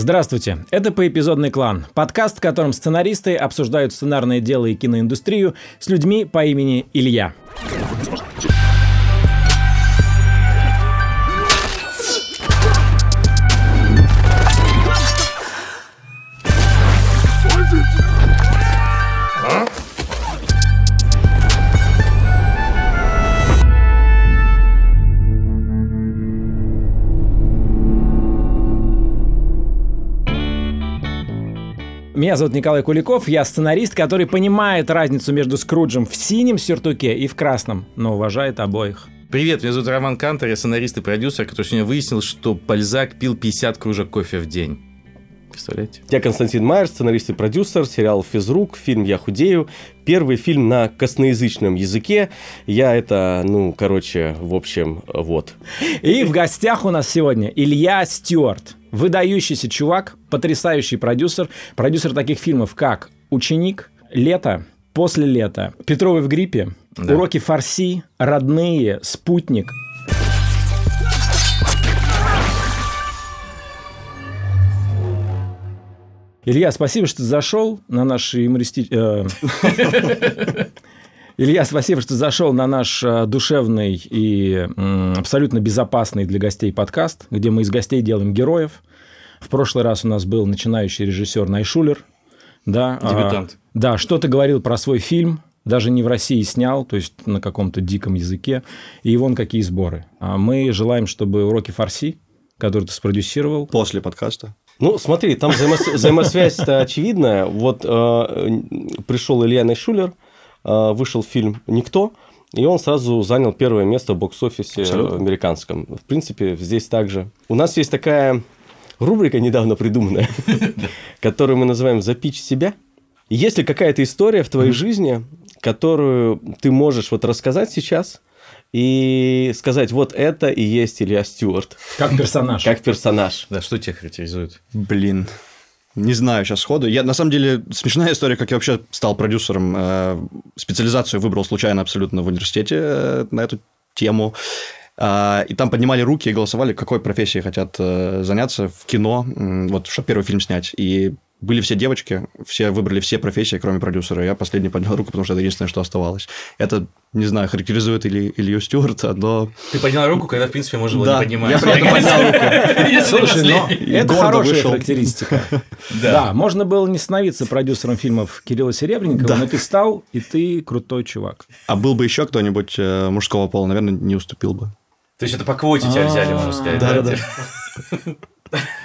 Здравствуйте, это «Поэпизодный клан», подкаст, в котором сценаристы обсуждают сценарное дело и киноиндустрию с людьми по имени Илья. Меня зовут Николай Куликов, я сценарист, который понимает разницу между Скруджем в синем сюртуке и в красном, но уважает обоих. Привет, меня зовут Роман Кантер, я сценарист и продюсер, который сегодня выяснил, что Пальзак пил 50 кружек кофе в день. Представляете? Я Константин Майер, сценарист и продюсер, сериал «Физрук», фильм «Я худею», первый фильм на косноязычном языке. Я это, ну, короче, в общем, вот. И в гостях у нас сегодня Илья Стюарт, выдающийся чувак, потрясающий продюсер, продюсер таких фильмов, как «Ученик», «Лето», «После лета», «Петровы в гриппе», Да. «Уроки фарси», «Родные», «Спутник». Илья, спасибо, что ты зашел на наш юмористи... э, Илья, спасибо, что зашел на наш э, душевный и абсолютно безопасный для гостей подкаст, где мы из гостей делаем героев. В прошлый раз у нас был начинающий режиссер Найшулер. Да, а, Дебютант. да, что-то говорил про свой фильм, даже не в России снял, то есть на каком-то диком языке. И вон какие сборы. А мы желаем, чтобы уроки фарси, который ты спродюсировал, После подкаста. Ну, смотри, там взаимос- взаимосвязь-то очевидная. Вот э, пришел Илья Найшулер, э, вышел фильм «Никто», и он сразу занял первое место в бокс-офисе американском. В принципе, здесь также. У нас есть такая рубрика недавно придуманная, которую мы называем «Запичь себя». Есть ли какая-то история в твоей жизни, которую ты можешь вот рассказать сейчас и сказать, вот это и есть Илья Стюарт, как персонаж. как персонаж? Да, что тебя характеризует? Блин. Не знаю сейчас сходу. Я, на самом деле, смешная история, как я вообще стал продюсером. Э, Специализацию выбрал случайно абсолютно в университете э, на эту тему. А, И там поднимали руки и голосовали, какой профессией хотят э, заняться в кино, вот, чтобы первый фильм снять. И были все девочки, все выбрали все профессии, кроме продюсера. Я последний поднял руку, потому что это единственное, что оставалось. Это, не знаю, характеризует или Илью Стюарта, но... Ты поднял руку, когда, в принципе, можно было Да, не поднимать. я правда поднял руку. Слушай, но это гордо хорошая характеристика. Да. можно было не становиться продюсером фильмов Кирилла Серебренникова, но ты стал, и ты крутой чувак. А был бы еще кто-нибудь э, мужского пола, наверное, не уступил бы. То есть это по квоте тебя взяли, можно сказать. Да-да-да.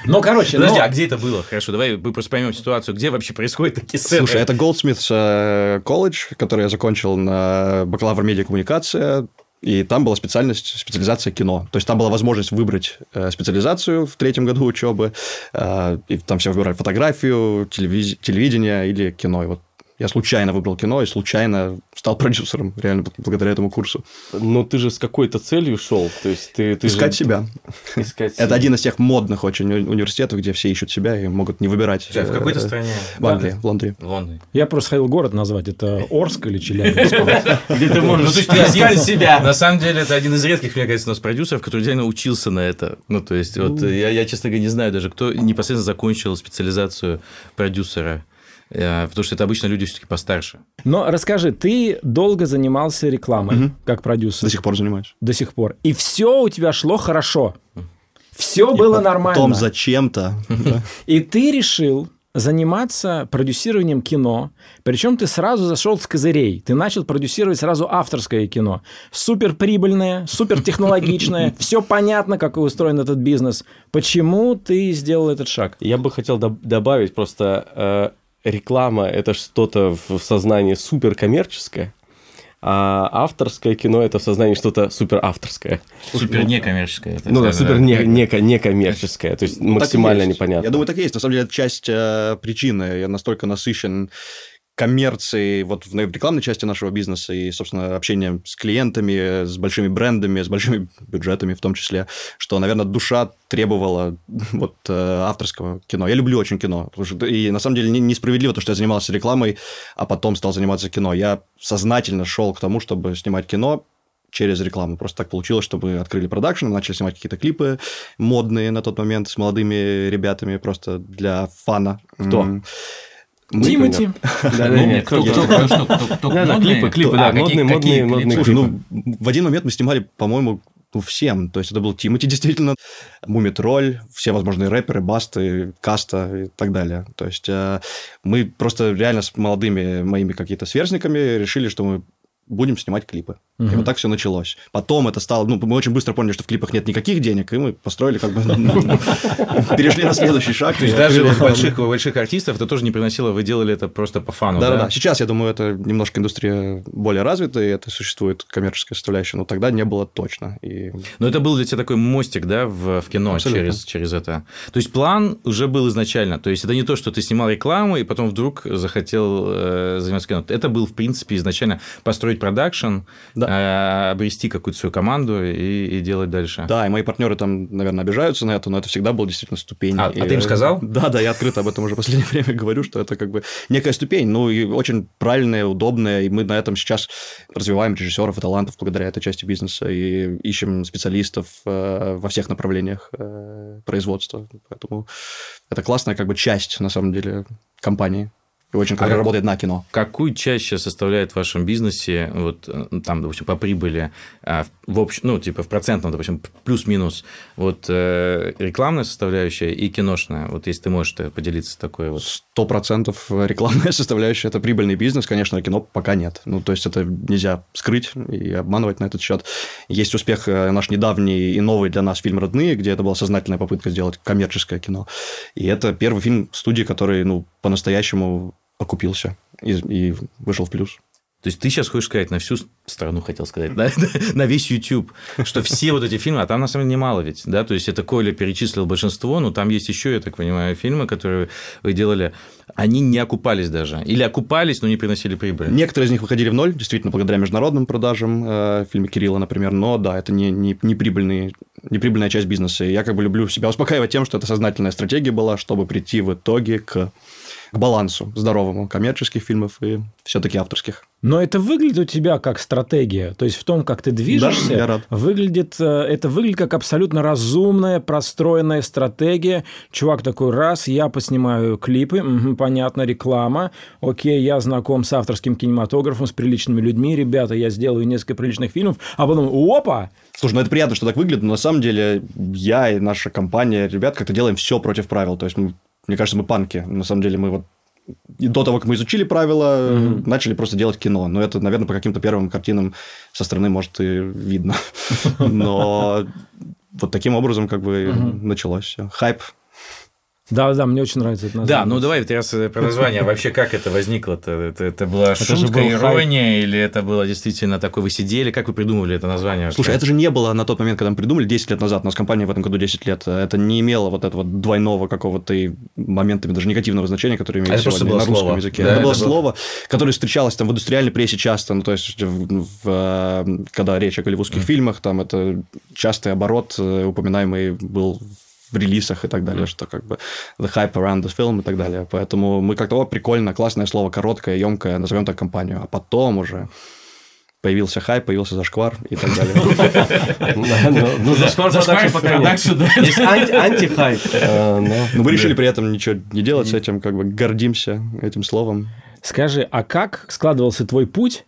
Ну, короче, Подожди, но- а где это было? Хорошо, давай мы просто поймем ситуацию. Где вообще происходят такие сцены? Слушай, это Goldsmiths э, колледж, который я закончил на бакалавр медиакоммуникация, и там была специальность, специализация кино. То есть там была возможность выбрать э, специализацию в третьем году учебы, э, и там все выбирали фотографию, телевиз- телевидение или кино. И вот я случайно выбрал кино и случайно стал продюсером, реально бл- благодаря этому курсу. Но ты же с какой-то целью шел, то есть ты, ты Искать же- себя. Искать себя. Это один из тех модных очень уни- университетов, где все ищут себя и могут не выбирать. Подожди, а в какой-то э, стране? В Англии, в Лондоне. В Лондоне. Я просто хотел город назвать. Это Орск или Челябинск? Где ты Ну, можешь то есть ты один искать себя. На самом деле, это один из редких, мне кажется, у нас продюсеров, который реально учился на это. Ну, то есть, вот я, я, честно говоря, не знаю даже, кто непосредственно закончил специализацию продюсера. Э, Потому что это обычно люди все-таки постарше. Но расскажи, ты долго занимался рекламой как продюсер До сих пор занимаюсь. до сих пор. И все у тебя шло хорошо. Все было нормально. Потом зачем-то. И ты решил заниматься продюсированием кино. Причем ты сразу зашел с козырей. Ты начал продюсировать сразу авторское кино. Супер прибыльное, супер технологичное. Все понятно, как устроен этот бизнес. Почему ты сделал этот шаг? Я бы хотел доб- добавить просто э, реклама это что-то в сознании суперкоммерческое, а авторское кино это в сознании что-то суперавторское. Супер некоммерческое. Ну да, супер не, неко- некоммерческое, то есть Ну, максимально непонятно. Я думаю, так и есть. На самом деле, это часть э, причины. Я настолько насыщен коммерцией вот в, рекламной части нашего бизнеса и, собственно, общением с клиентами, с большими брендами, с большими бюджетами в том числе, что, наверное, душа требовала вот э, авторского кино. Я люблю очень кино. И на самом деле не- несправедливо то, что я занимался рекламой, а потом стал заниматься кино. Я сознательно шел к тому, чтобы снимать кино, через рекламу. Просто так получилось, что мы открыли продакшн, начали снимать какие-то клипы модные на тот момент с молодыми ребятами просто для фана. Кто? Мы, Тимати. Да, Ну, да, кто- кто- кто- кто- Да, клипы, клипы, да, а, модные, модные, модные Слушай, клипы. ну, в один момент мы снимали, по-моему, ну, всем. То есть, это был Тимати, действительно, Мумитроль, все возможные рэперы, Басты, Каста и так далее. То есть, э, мы просто реально с молодыми моими какими-то сверстниками решили, что мы будем снимать клипы. И Мгм. вот так все началось. Потом это стало... Ну, мы очень быстро поняли, что в клипах нет никаких денег, и мы построили как бы... Перешли на следующий шаг. То есть даже больших, больших артистов это тоже не приносило, вы делали это просто по фану, Да, да? да, да. Сейчас, я думаю, это немножко индустрия более развита, и это существует коммерческая составляющая, но тогда не было точно. И Но это был для тебя такой мостик, да, в, кино через это. То есть план уже был изначально. То есть это не то, что ты снимал рекламу и потом вдруг захотел э, заниматься кино. Это был, в принципе, изначально построить продакшн, э, обрести какую-то свою команду и, и делать дальше. Да, и мои партнеры там, наверное, обижаются на это, но это всегда был действительно ступень. А- И, а ты им э, сказал? Да, да, я открыто об этом уже в последнее время говорю, что это как бы некая ступень, ну и очень правильная, удобная, и мы на этом сейчас развиваем режиссеров и талантов благодаря этой части бизнеса и ищем специалистов э, во всех направлениях э, производства. Поэтому это классная как бы часть, на самом деле, компании. Очень, которая как- работает на кино. Какую часть сейчас составляет в вашем бизнесе, вот там, допустим, по прибыли, а, в общем, ну, типа в процентном, допустим, плюс-минус, вот э, рекламная составляющая и киношная, вот если ты можешь поделиться такой вот. Сто процентов рекламная составляющая – это прибыльный бизнес, конечно, а кино пока нет. Ну, то есть, это нельзя скрыть и обманывать на этот счет. Есть успех э, наш недавний и новый для нас фильм «Родные», где это была сознательная попытка сделать коммерческое кино. И это первый фильм студии, который, ну, по-настоящему окупился и, и вышел в плюс. То есть ты сейчас хочешь сказать на всю страну, хотел сказать, да? на весь YouTube, что все вот эти фильмы, а там на самом деле немало ведь, да, то есть это Коля перечислил большинство, но там есть еще, я так понимаю, фильмы, которые вы делали, они не окупались даже, или окупались, но не приносили прибыли. Некоторые из них выходили в ноль, действительно, благодаря международным продажам, э, в фильме Кирилла, например, но да, это не, не, не, прибыльный, не прибыльная часть бизнеса. И я как бы люблю себя успокаивать тем, что это сознательная стратегия была, чтобы прийти в итоге к, к балансу здоровому коммерческих фильмов и все-таки авторских. Но это выглядит у тебя как стратегия. То есть в том, как ты движешься, рад. выглядит э, это выглядит как абсолютно разумная, простроенная стратегия. Чувак такой раз, я поснимаю клипы, мгм, понятно, реклама. Окей, я знаком с авторским кинематографом, с приличными людьми, ребята, я сделаю несколько приличных фильмов, а потом, опа, Слушай, ну это приятно, что так выглядит, но на самом деле я и наша компания, ребят, как-то делаем все против правил. То есть, мы, мне кажется, мы панки. На самом деле мы вот и до того, как мы изучили правила, начали просто делать кино. Но это, наверное, по каким-то первым картинам со стороны, может, и видно. Но вот таким образом как бы началось все. Хайп. Да-да, мне очень нравится это название. Да, ну давай раз про название. А Вообще, как это возникло-то? Это, это была же шутка, был ирония, или это было действительно такое, вы сидели, как вы придумывали это название? вообще? Слушай, это же не было на тот момент, когда мы придумали 10 лет назад. У нас компания в этом году 10 лет. Это не имело вот этого двойного какого-то и моментами даже негативного значения, которое имеет А это просто сегодня было на русском слово. языке. Да, это было это было- слово, которое встречалось там в индустриальной прессе часто. Ну, то есть, в- в, э, когда речь о голливудских фильмах, там это частый оборот э, упоминаемый был в релизах и так далее, что как бы the hype around the film и так далее. Поэтому мы как-то, о, прикольно, классное слово, короткое, емкое, назовем так компанию. А потом уже появился хайп, появился зашквар и так далее. Да, ну, Ну, зашквар продакшн пока нет. Есть анти- антихайп. э, Но мы решили при этом ничего не делать с этим, как бы гордимся этим словом. Скажи, а как складывался твой путь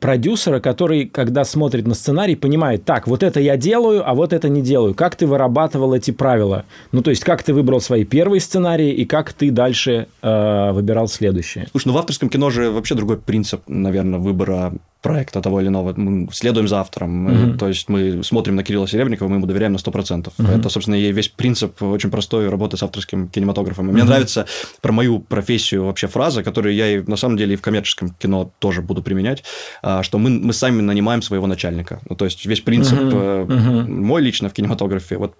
продюсера, который, когда смотрит на сценарий, понимает, так, вот это я делаю, а вот это не делаю. Как ты вырабатывал эти правила? Ну, то есть, как ты выбрал свои первые сценарии и как ты дальше э, выбирал следующие? Слушай, ну в авторском кино же вообще другой принцип, наверное, выбора проекта того или иного. Мы следуем за автором. Мы- То есть мы смотрим на Кирилла Серебренникова, мы ему доверяем на 100%. Это, собственно, и весь принцип очень простой работы с авторским кинематографом. И мне нравится про мою профессию вообще фраза, которую я и на самом деле и в коммерческом кино тоже буду применять, а, что мы, мы сами нанимаем своего начальника. Ну, то есть весь принцип э, мой лично в кинематографе вот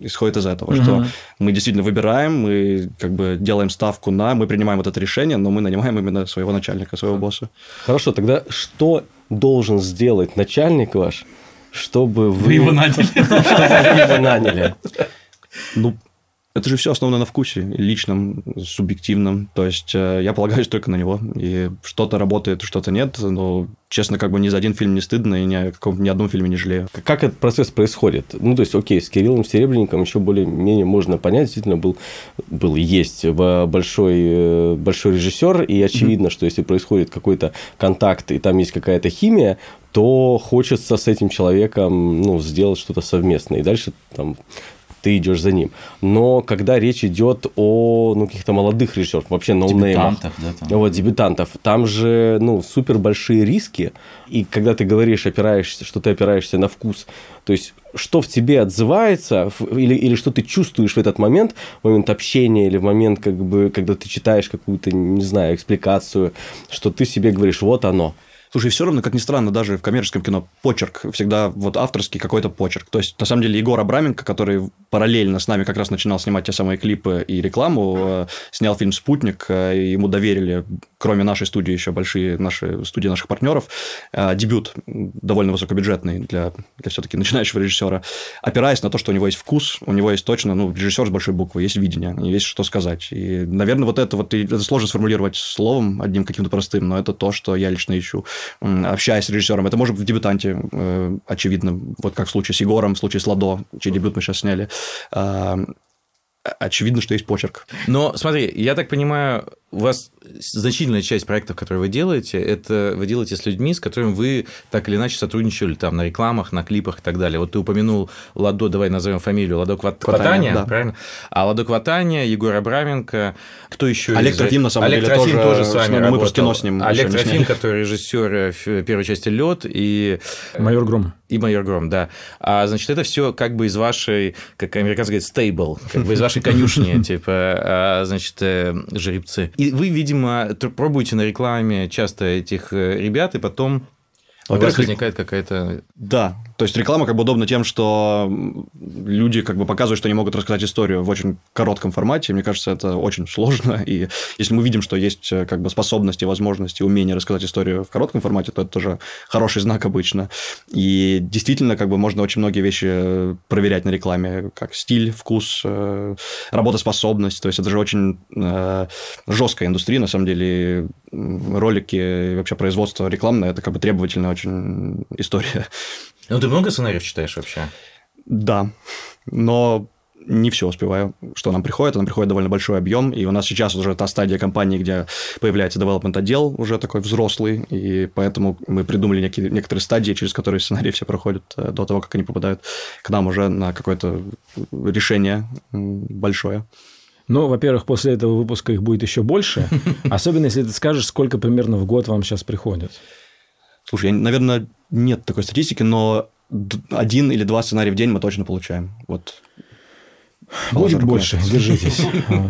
исходит из этого, что мы действительно выбираем, мы как бы делаем ставку на, мы принимаем вот это решение, но мы нанимаем именно своего начальника, своего босса. Хорошо, тогда что должен сделать начальник ваш, чтобы вы... Вы его наняли. Чтобы вы его наняли? Ну, Это же все основано на вкусе, личном, субъективном. То есть э, я полагаюсь только на него. И что-то работает, что-то нет. Но, честно, как бы ни за один фильм не стыдно, и ни о каком ни одном фильме не жалею. Как этот процесс происходит? Ну, то есть, окей, с Кириллом Серебренником еще более-менее можно понять. Действительно, был, был есть большой, э, большой режиссер, и очевидно, mm-hmm. что если происходит какой-то контакт, и там есть какая-то химия, то хочется с этим человеком ну, сделать что-то совместное. И дальше там ты идешь за ним. Но когда речь идет о ну, каких-то молодых режиссерах, вообще ноунеймах, да, там. вот, дебютантов, там же ну, супер большие риски. И когда ты говоришь, опираешься, что ты опираешься на вкус, то есть что в тебе отзывается, или, или что ты чувствуешь в этот момент, в момент общения, или в момент, как бы, когда ты читаешь какую-то, не знаю, экспликацию, что ты себе говоришь, вот оно. Слушай, все равно, как ни странно, даже в коммерческом кино почерк всегда вот авторский какой-то почерк. То есть, на самом деле, Егор Абраменко, который параллельно с нами как раз начинал снимать те самые клипы и рекламу, э, снял фильм «Спутник», э, ему доверили, кроме нашей студии, еще большие наши студии наших партнеров, э, дебют довольно высокобюджетный для, для все-таки начинающего режиссера, опираясь на то, что у него есть вкус, у него есть точно, ну, режиссер с большой буквы, есть видение, есть что сказать. И, наверное, вот это вот это сложно сформулировать словом одним каким-то простым, но это то, что я лично ищу общаясь с режиссером. Это может быть в дебютанте, э, очевидно, вот как в случае с Егором, в случае с Ладо, чей дебют мы сейчас сняли. А, очевидно, что есть почерк. Но смотри, я так понимаю, у вас значительная часть проектов, которые вы делаете, это вы делаете с людьми, с которыми вы так или иначе сотрудничали там на рекламах, на клипах и так далее. Вот ты упомянул Ладо, давай назовем фамилию, Ладо Кват... Кватания, да. правильно? А Ладо Кватания, Егор Абраменко, кто еще? Олег из... Трофим, на самом Олег деле, Трофим тоже, тоже с вами Мы просто кино с ним Олег Трофим, который режиссер э, первой части Лед и... Майор Гром. И Майор Гром, да. А, значит, это все как бы из вашей, как американцы говорят, стейбл, как бы из вашей конюшни, типа, а, значит, э, жеребцы. И вы, видимо, пробуете на рекламе часто этих э, ребят, и потом вас возникает какая-то... Да, то есть реклама как бы удобна тем, что люди как бы показывают, что они могут рассказать историю в очень коротком формате. Мне кажется, это очень сложно. И если мы видим, что есть э, как бы способности, возможности, умение рассказать историю в коротком формате, то это тоже хороший знак обычно. И действительно, как бы можно очень многие вещи э, проверять на рекламе, как стиль, вкус, э, работоспособность. То есть это же очень жесткая индустрия, на самом деле. Ролики, вообще производство рекламное, это как бы требовательная очень история. Ну, ты много сценариев читаешь вообще? Да, но не все успеваю, что нам приходит. Нам приходит довольно большой объем, и у нас сейчас уже та стадия компании, где появляется development отдел уже такой взрослый, и поэтому мы придумали некие, некоторые стадии, через которые сценарии все проходят э, до того, как они попадают к нам уже на какое-то решение большое. Ну, во-первых, после этого выпуска их будет еще больше, особенно если ты скажешь, сколько примерно в год вам сейчас приходит. Слушай, я, наверное, нет такой статистики, но один или два сценария в день мы точно получаем. Вот. Будет больше, держитесь.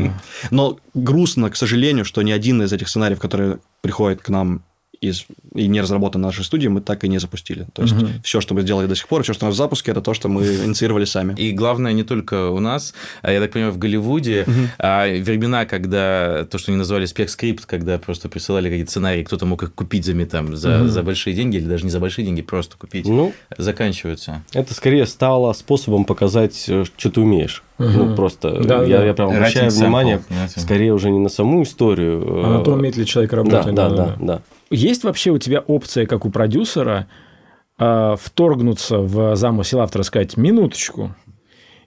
Но грустно, к сожалению, что ни один из этих сценариев, которые приходят к нам из, и не разработан в нашей студии, мы так и не запустили. То есть, угу. все, что мы сделали до сих пор, все, что у нас в запуске, это то, что мы инициировали сами. И главное, не только у нас, а я так понимаю, в Голливуде, угу. а времена, когда то, что они называли spec script, когда просто присылали какие-то сценарии, кто-то мог их купить за, там, за, угу. за большие деньги, или даже не за большие деньги, просто купить, ну, заканчиваются. Это скорее стало способом показать, э, что ты умеешь. Угу. Ну, просто да, я, да. я прям обращаю внимание, скорее уже не на саму историю. А на то, умеет ли человек работать. Да, да, да. да, да. Есть вообще у тебя опция, как у продюсера, э, вторгнуться в замысел автора, сказать, минуточку,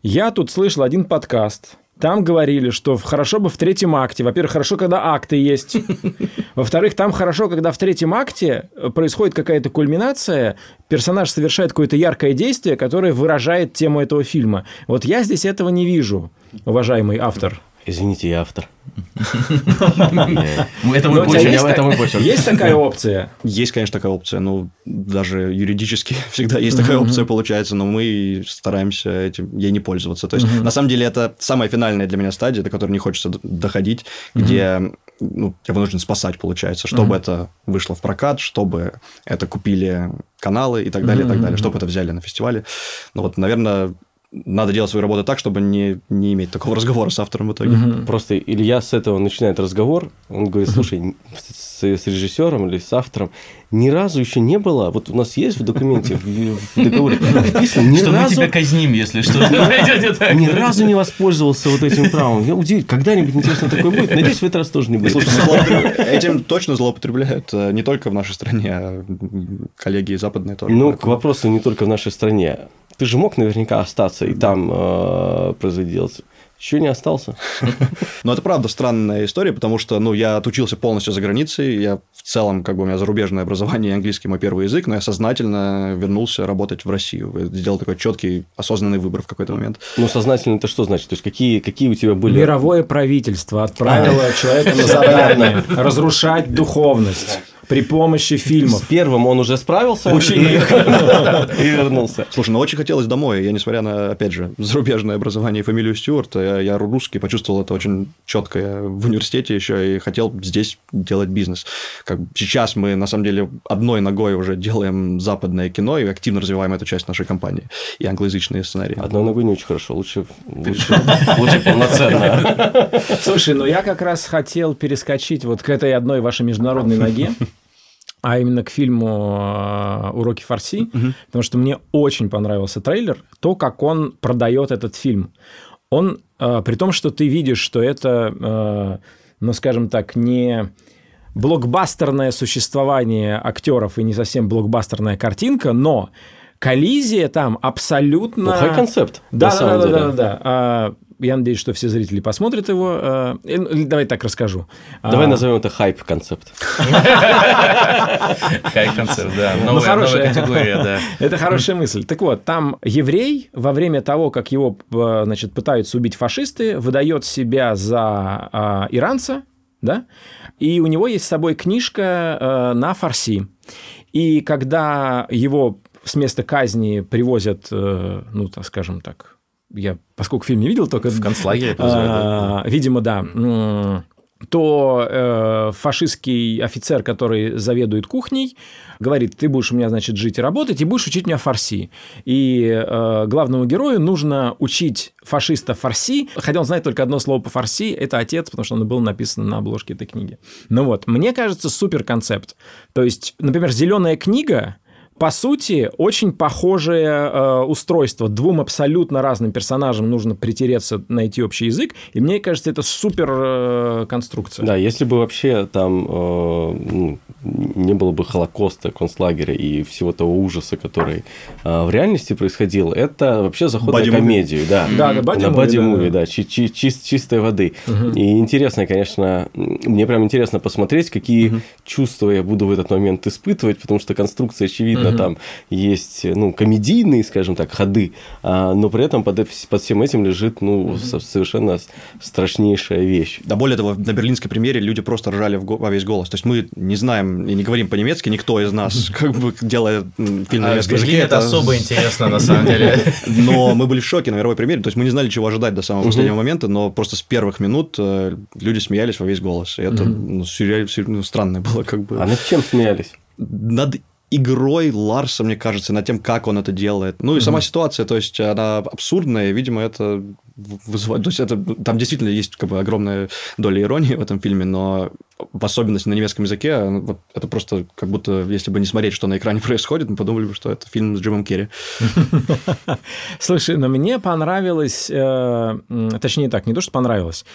я тут слышал один подкаст, там говорили, что хорошо бы в третьем акте. Во-первых, хорошо, когда акты есть. Во-вторых, там хорошо, когда в третьем акте происходит какая-то кульминация, персонаж совершает какое-то яркое действие, которое выражает тему этого фильма. Вот я здесь этого не вижу, уважаемый автор. Извините, я автор. Это мой почерк. Есть такая опция? Есть, конечно, такая опция. Ну, даже юридически всегда есть такая опция, получается, но мы стараемся этим, ей не пользоваться. То есть, на самом деле, это самая финальная для меня стадия, до которой не хочется доходить, где ну, я вынужден спасать, получается, чтобы это вышло в прокат, чтобы это купили каналы и так далее, и так далее, чтобы это взяли на фестивале. Ну, вот, наверное, надо делать свою работу так, чтобы не, не иметь такого разговора с автором в итоге. Просто Илья с этого начинает разговор. Он говорит, слушай, с, с режиссером или с автором ни разу еще не было, вот у нас есть в документе, в, в договоре написано, ни Что мы разу, тебя казним, если что. Пойдет не так. ни разу не воспользовался вот этим правом. Я удивлюсь, когда-нибудь интересно такое будет. Надеюсь, в этот раз тоже не будет. Слушай, ну, этим точно злоупотребляют э, не только в нашей стране, а коллеги западные тоже. Ну, к вопросу не только в нашей стране. Ты же мог наверняка остаться и там э, производить. Еще не остался. Но это правда странная история, потому что, ну, я отучился полностью за границей, я в целом, как бы у меня зарубежное образование, и английский мой первый язык, но я сознательно вернулся работать в Россию, сделал такой четкий, осознанный выбор в какой-то момент. Ну, сознательно это что значит? То есть, какие, какие у тебя были... Мировое правительство отправило человека на задание разрушать духовность при помощи С фильмов. первым он уже справился и и вернулся. Слушай, ну очень хотелось домой. Я, несмотря на, опять же, зарубежное образование и фамилию Стюарт, я, я русский, почувствовал это очень четко. Я в университете еще и хотел здесь делать бизнес. Как сейчас мы, на самом деле, одной ногой уже делаем западное кино и активно развиваем эту часть нашей компании. И англоязычные сценарии. Одной ногой не очень хорошо, лучше, лучше, лучше полноценно. Слушай, ну я как раз хотел перескочить вот к этой одной вашей международной ноге, а именно к фильму э, «Уроки фарси», потому что мне очень понравился трейлер, то, как он продает этот фильм. Он, э, при том, что ты видишь, что это, э, ну, скажем так, не блокбастерное существование актеров и не совсем блокбастерная картинка, но коллизия там абсолютно... Хай концепт, Да, на да, самом да, деле. да, да, да. Я надеюсь, что все зрители посмотрят его. А, или Давай так расскажу. Давай А, назовем это хайп-концепт. Какая концерт, да. Ну, Новая, категория, да. Это хорошая мысль. Так вот, там еврей во время того, как его э, значит, пытаются убить фашисты, выдает себя за а, иранца, да, и у него есть с собой книжка э, на фарси. И когда его с места казни привозят, э, ну, так скажем так, я, поскольку фильм не видел, только... В концлагере да. А, Видимо, да. То э, фашистский офицер, который заведует кухней, говорит, ты будешь у меня, значит, жить и работать, и будешь учить меня фарси. И э, главному герою нужно учить фашиста фарси, хотя он знает только одно слово по фарси, это отец, потому что оно было написано на обложке этой книги. Ну вот, мне кажется, супер концепт. То есть, например, «Зеленая книга», по сути, очень похожее э, устройство. Двум абсолютно разным персонажам нужно притереться, найти общий язык. И мне кажется, это супер э, конструкция. Да, если бы вообще там э, ну, не было бы Холокоста, концлагеря и всего того ужаса, который э, в реальности происходил, это вообще заход на комедию, да. Да, да, боди-муви, на боди-муви, да. да, чи- чи- чис- чистой воды. И интересно, конечно, мне прям интересно посмотреть, какие чувства я буду в этот момент испытывать, потому что конструкция, очевидно, там есть, ну, комедийные, скажем так, ходы, а, но при этом под, под всем этим лежит, ну, со- совершенно страшнейшая вещь. Да более того, на берлинской премьере люди просто ржали в го- во весь голос. То есть мы не знаем и не говорим по-немецки, никто из нас, как бы делая фильм на А в немецком языке. Берлине это особо интересно, на самом деле. Но мы были в шоке на мировой премьере, то есть мы не знали, чего ожидать до самого последнего момента, но просто с первых минут э, люди смеялись во весь голос. И это ну, сюрреаль- сюр- ну, странное было как бы. А над чем смеялись? Над игрой Ларса, мне кажется, над тем, как он это делает. Ну и сама ситуация, то есть она абсурдная, и, видимо, это вызывает... То есть это, там действительно есть как бы огромная доля иронии в этом фильме, но в особенности на немецком языке ну, вот это просто как будто, если бы не смотреть, что на экране происходит, мы подумали бы, что это фильм с Джимом Керри. Слушай, но мне понравилось, э, точнее так, не то, что понравилось.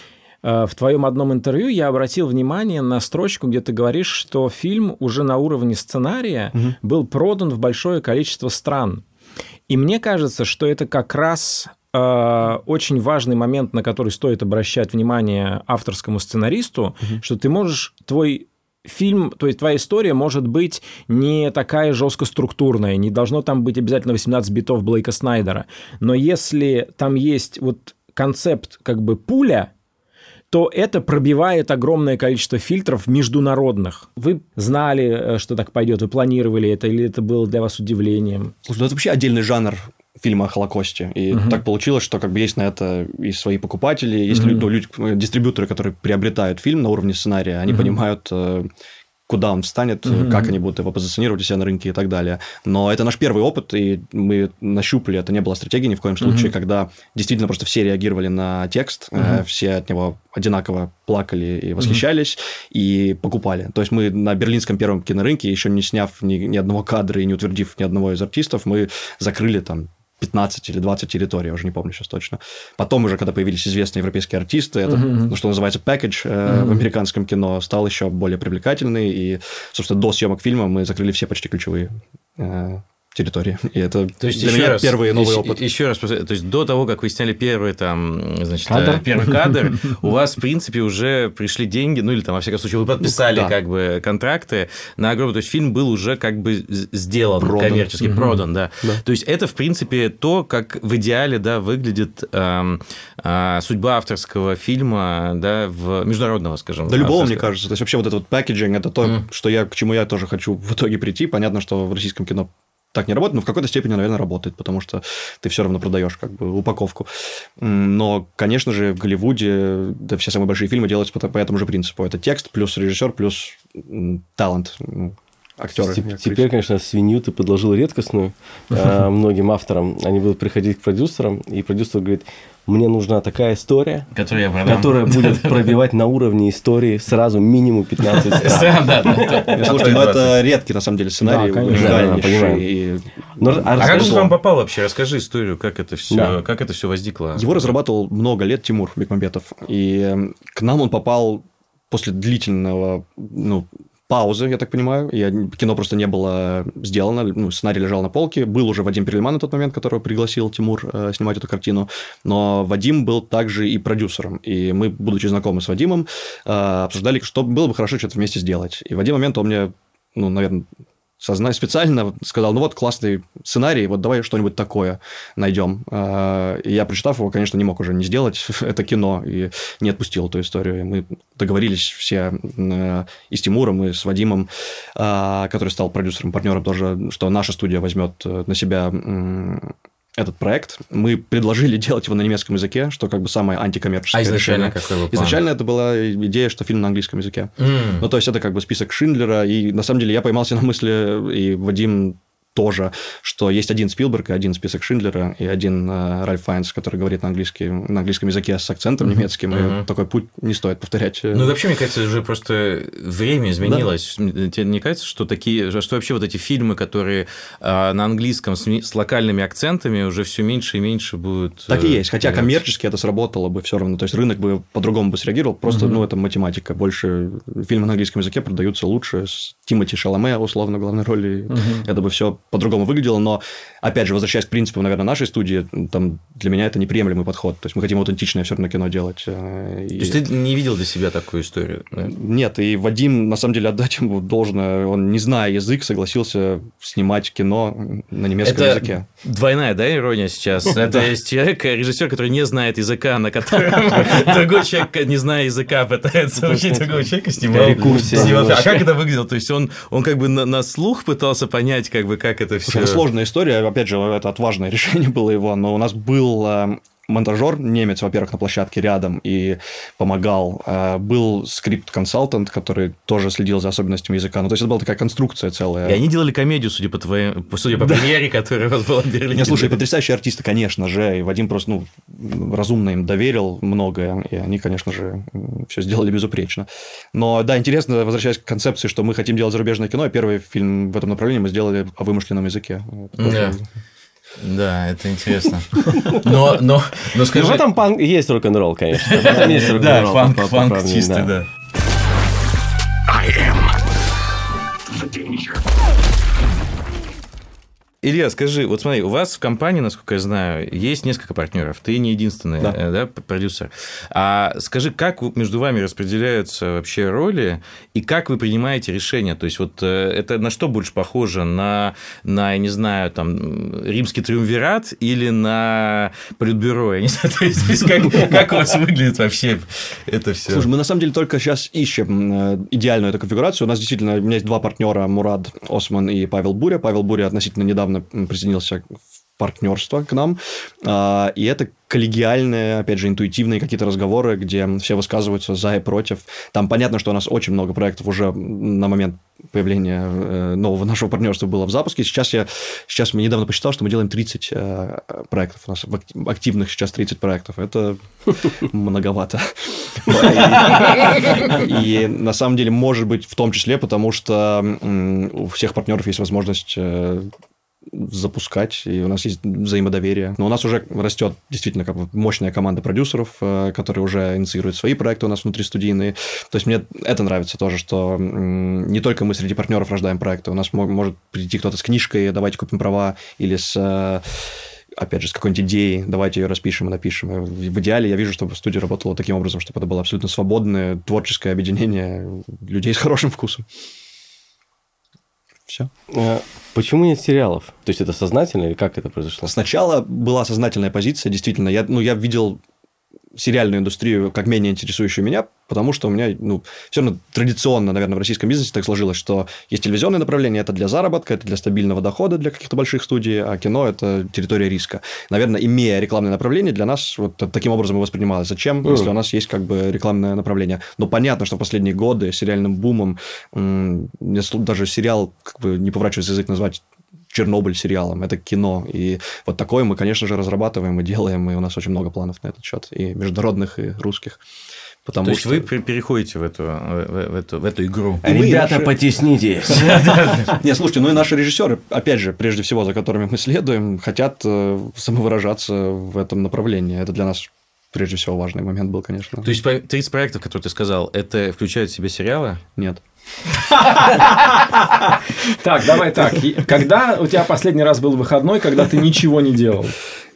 Э, В твоем одном интервью я обратил внимание на строчку, где ты говоришь, что фильм уже на уровне сценария был продан в большое количество стран. И мне кажется, что это как раз э, очень важный момент, на который стоит обращать внимание авторскому сценаристу, что ты можешь твой фильм, то есть твоя история может быть не такая жестко структурная, не должно там быть обязательно 18 битов Блейка Снайдера, но если там есть вот концепт как бы пуля, то это пробивает огромное количество фильтров международных. Вы знали, э, что так пойдет, вы планировали это, или это было для вас удивлением? Слушай, ну это вообще отдельный жанр фильма о Холокосте. И так получилось, что как бы есть на это и свои покупатели, есть лю- ну, люди, э, дистрибьюторы, которые приобретают фильм на уровне сценария, они понимают, э, куда он встанет, mm-hmm. как они будут его позиционировать у себя на рынке и так далее. Но это наш первый опыт, и мы нащупали, это не была стратегия ни в коем случае, mm-hmm. когда действительно просто все реагировали на текст, mm-hmm. все от него одинаково плакали и восхищались, mm-hmm. и покупали. То есть мы на берлинском первом кинорынке, еще не сняв ни, ни одного кадра и не утвердив ни одного из артистов, мы закрыли там 15 или 20 территорий, я уже не помню сейчас точно. Потом уже, когда появились известные европейские артисты, это, uh-huh. ну, что называется, package э, uh-huh. в американском кино стал еще более привлекательный, и, собственно, до съемок фильма мы закрыли все почти ключевые э, территории. И это то есть, для меня раз, первый новый еще, опыт. Еще раз, то есть до того, как вы сняли первый там, значит, кадр. Э, первый кадр, у вас, в принципе, уже пришли деньги, ну или там, во всяком случае, вы подписали как бы контракты на огромный, то есть фильм был уже как бы сделан коммерчески, продан, да. То есть это, в принципе, то, как в идеале, да, выглядит эм, а, судьба авторского фильма, да, в международного, скажем. Да любого, мне кажется. То есть вообще вот этот вот пакетинг, это то, что я, к чему я тоже хочу в итоге прийти. Понятно, что в российском кино так не работает, но в какой-то степени, наверное, работает, потому что ты все равно продаешь как бы упаковку. Но, конечно же, в Голливуде да, все самые большие фильмы делаются по, по этому же принципу. Это текст плюс режиссер плюс талант актеры. Теперь, теперь, конечно, свинью ты подложил редкостную э, многим авторам. Они будут приходить к продюсерам, и продюсер говорит, мне нужна такая история, которая, которая будет пробивать на уровне истории сразу минимум 15 стран. Слушайте, ну это редкий, на самом деле, сценарий, уникальнейший. А как же он попал вообще? Расскажи историю, как это все, как это все возникло. Его разрабатывал много лет Тимур Бекмамбетов, и к нам он попал после длительного ну, паузы, я так понимаю. Я, кино просто не было сделано, ну, сценарий лежал на полке. Был уже Вадим Перельман на тот момент, которого пригласил Тимур э, снимать эту картину. Но Вадим был также и продюсером. И мы, будучи знакомы с Вадимом, э, обсуждали, что было бы хорошо что-то вместе сделать. И в один момент он мне, ну, наверное, сознание специально сказал, ну вот классный сценарий, вот давай что-нибудь такое найдем. А, и я, прочитав его, конечно, не мог уже не сделать это кино и не отпустил эту историю. Мы договорились все э, и с Тимуром, и с Вадимом, а, который стал продюсером, партнером тоже, что наша студия возьмет э, на себя этот проект. Мы предложили делать его на немецком языке, что как бы самое антикоммерческое а изначально решение. какой был план? Изначально это была идея, что фильм на английском языке. Mm. Ну, то есть, это как бы список Шиндлера, и на самом деле я поймался на мысли, и Вадим тоже, что есть один Спилберг и один список Шиндлера и один э, Ральф Файнс, который говорит на, английский, на английском языке с акцентом uh-huh. немецким, uh-huh. и такой путь не стоит повторять. Ну, вообще, мне кажется, уже просто время изменилось. Да. Тебе не кажется, что такие, что вообще вот эти фильмы, которые э, на английском с, с локальными акцентами, уже все меньше и меньше будут... Так и э, есть, хотя коммерчески это сработало бы все равно, то есть рынок бы по-другому бы среагировал, просто, uh-huh. ну, это математика, больше фильмы на английском языке продаются лучше, с Тимати Шаломе, условно, главной роли, uh-huh. это бы все по-другому выглядело, но, опять же, возвращаясь к принципу, наверное, нашей студии, там для меня это неприемлемый подход. То есть, мы хотим аутентичное все равно кино делать. Э, и... То есть, ты не видел для себя такую историю? Да? Нет, и Вадим, на самом деле, отдать ему должное, он, не зная язык, согласился снимать кино на немецком это языке. двойная, да, ирония сейчас? Это есть человек, режиссер, который не знает языка, на котором другой человек, не зная языка, пытается учить другого человека, снимал. А как это выглядело? То есть, он как бы на слух пытался понять, как бы, как это все Слушай, это сложная история, опять же, это отважное решение было его, но у нас был э, монтажер, немец, во-первых, на площадке рядом и помогал. Э, был скрипт-консалтант, который тоже следил за особенностями языка. Ну, то есть, это была такая конструкция целая. И они делали комедию, судя по твоей, судя по да. премьере, которая у вас была в Берлине. Не, слушай, потрясающие артисты, конечно же, и Вадим просто, ну, разумно им доверил многое, и они, конечно же, все сделали безупречно. Но, да, интересно, возвращаясь к концепции, что мы хотим делать зарубежное кино, первый фильм в этом направлении мы сделали о вымышленном языке. Да. Да, это интересно. Но, но, но скажи... Ну, в этом панк есть рок-н-ролл, конечно. Да, фанк, фанк чистый, да. I am the danger. Илья, скажи, вот смотри, у вас в компании, насколько я знаю, есть несколько партнеров, ты не единственный да. Э, да, продюсер. А скажи, как между вами распределяются вообще роли и как вы принимаете решения? То есть, вот э, это на что больше похоже? На, на я не знаю, там, римский триумвират или на политбюро? Я не знаю, то есть, как, как у вас выглядит вообще это все? Слушай, мы на самом деле только сейчас ищем э, идеальную эту конфигурацию. У нас действительно, у меня есть два партнера, Мурад Осман и Павел Буря. Павел Буря относительно недавно недавно присоединился партнерство к нам. А, и это коллегиальные, опять же, интуитивные какие-то разговоры, где все высказываются за и против. Там понятно, что у нас очень много проектов уже на момент появления э, нового нашего партнерства было в запуске. Сейчас я сейчас мы недавно посчитал, что мы делаем 30 э, проектов. У нас активных сейчас 30 проектов. Это многовато. И на самом деле, может быть, в том числе, потому что у всех партнеров есть возможность э, запускать, и у нас есть взаимодоверие. Но у нас уже растет действительно как мощная команда продюсеров, э, которые уже инициируют свои проекты у нас внутри студийные. То есть мне это нравится тоже, что не только мы среди партнеров рождаем проекты, у нас может прийти кто-то с книжкой, давайте купим права, или с э, опять же, с какой-нибудь идеей, давайте ее распишем и напишем. В идеале я вижу, чтобы студия работала таким образом, чтобы это было абсолютно свободное творческое объединение людей с хорошим вкусом. Все. Э, почему нет сериалов? То есть это сознательно или как это произошло? Сначала была сознательная позиция, действительно. Я, ну, я видел сериальную индустрию как менее интересующую меня, потому что у меня, ну, все равно традиционно, наверное, в российском бизнесе так сложилось, что есть телевизионное направление, это для заработка, это для стабильного дохода для каких-то больших студий, а кино – это территория риска. Наверное, имея рекламное направление, для нас вот таким образом и воспринималось. Зачем, mm. если у нас есть как бы рекламное направление? Но понятно, что в последние годы сериальным бумом, даже сериал, как бы не поворачивается язык назвать Чернобыль сериалом, это кино. И вот такое мы, конечно же, разрабатываем и делаем, и у нас очень много планов на этот счет, и международных, и русских. Потому То есть что... вы переходите в эту, в, эту, в эту игру. Ребята, наши... потеснитесь. Не, слушайте, ну и наши режиссеры, опять же, прежде всего, за которыми мы следуем, хотят э, самовыражаться в этом направлении. Это для нас прежде всего важный момент был, конечно. То есть 30 проектов, которые ты сказал, это включает в себя сериалы? Нет. Так, давай так. Когда у тебя последний раз был выходной, когда ты ничего не делал?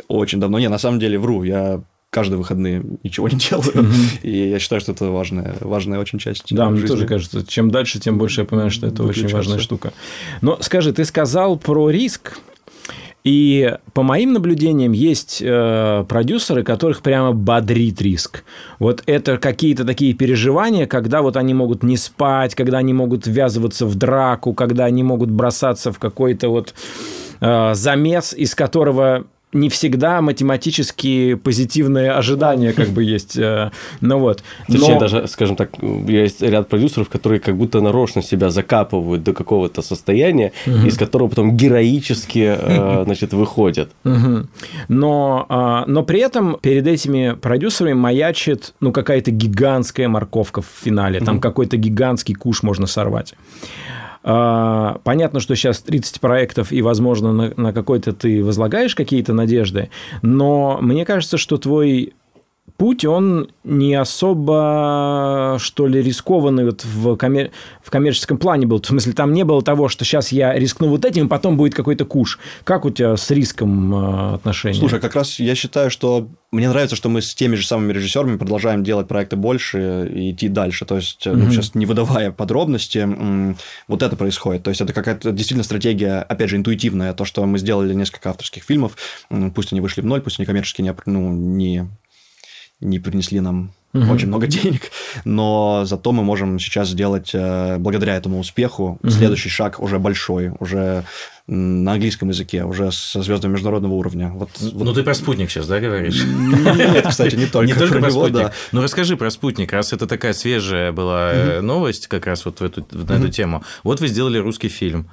Очень давно. Не, на самом деле вру. Я каждые выходные ничего не делаю. И я считаю, что это важная, важная очень часть. Да, мне тоже кажется, чем дальше, тем больше я понимаю, что это очень важная штука. Но скажи, ты сказал про риск. И по моим наблюдениям есть э, продюсеры, которых прямо бодрит риск. Вот это какие-то такие переживания, когда вот они могут не спать, когда они могут ввязываться в драку, когда они могут бросаться в какой-то вот э, замес, из которого не всегда математически позитивные ожидания как бы есть. Э, ну вот. Точнее, Но... даже, скажем так, есть ряд продюсеров, которые как будто нарочно себя закапывают до какого-то состояния, угу. из которого потом героически э, значит, выходят. Угу. Но, а, но при этом перед этими продюсерами маячит ну, какая-то гигантская морковка в финале. Там угу. какой-то гигантский куш можно сорвать. А, понятно, что сейчас 30 проектов, и, возможно, на, на какой-то ты возлагаешь какие-то надежды, но мне кажется, что твой путь, он не особо, что ли, рискованный вот в, коммер... в коммерческом плане был. В смысле, там не было того, что сейчас я рискну вот этим, потом будет какой-то куш. Как у тебя с риском э, отношения? Слушай, как раз я считаю, что мне нравится, что мы с теми же самыми режиссерами продолжаем делать проекты больше и идти дальше. То есть, mm-hmm. ну, сейчас не выдавая подробности, вот это происходит. То есть, это какая-то действительно стратегия, опять же, интуитивная. То, что мы сделали несколько авторских фильмов, пусть они вышли в ноль, пусть они коммерчески не, ну, не не принесли нам угу. очень много денег, но зато мы можем сейчас сделать, э, благодаря этому успеху, угу. следующий шаг уже большой, уже на английском языке, уже со звездами международного уровня. Вот, ну, вот... ты про спутник сейчас, да, говоришь? Нет, кстати, не только, не только про, спутник. Да. Ну, расскажи про спутник, раз это такая свежая была mm новость как раз вот в эту, на эту тему. Вот вы сделали русский фильм.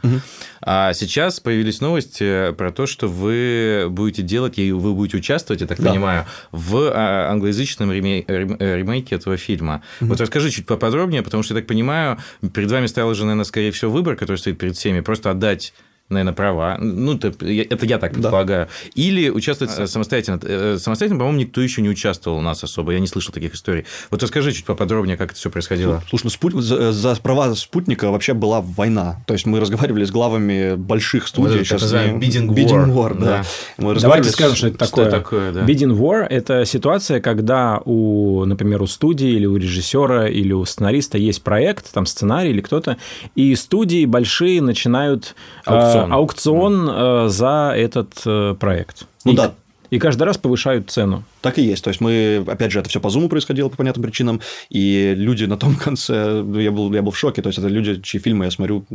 А сейчас появились новости про то, что вы будете делать, и вы будете участвовать, я так да. понимаю, в а, англоязычном ремейке этого фильма. Вот расскажи чуть поподробнее, потому что, я так понимаю, перед вами стоял уже, наверное, скорее всего, выбор, который стоит перед всеми, просто отдать наверное, права. Ну, это, это я так предполагаю. Да. Или участвовать а... самостоятельно. Э, самостоятельно, по-моему, никто еще не участвовал у нас особо. Я не слышал таких историй. Вот расскажи чуть поподробнее, как это все происходило. Слушай, ну, спут... за, за права спутника вообще была война. То есть мы разговаривали с главами больших студий. Вот сейчас Bidding War. Bidding War, да. да. Мы Давайте с... скажем, что это такое. Что такое да. Bidding War – это ситуация, когда у, например, у студии или у режиссера или у сценариста есть проект, там сценарий или кто-то, и студии большие начинают аукцион, аукцион э, за этот э, проект. Ну и, да. И каждый раз повышают цену. Так и есть. То есть мы, опять же, это все по зуму происходило по понятным причинам, и люди на том конце, я был, я был в шоке. То есть это люди, чьи фильмы я смотрю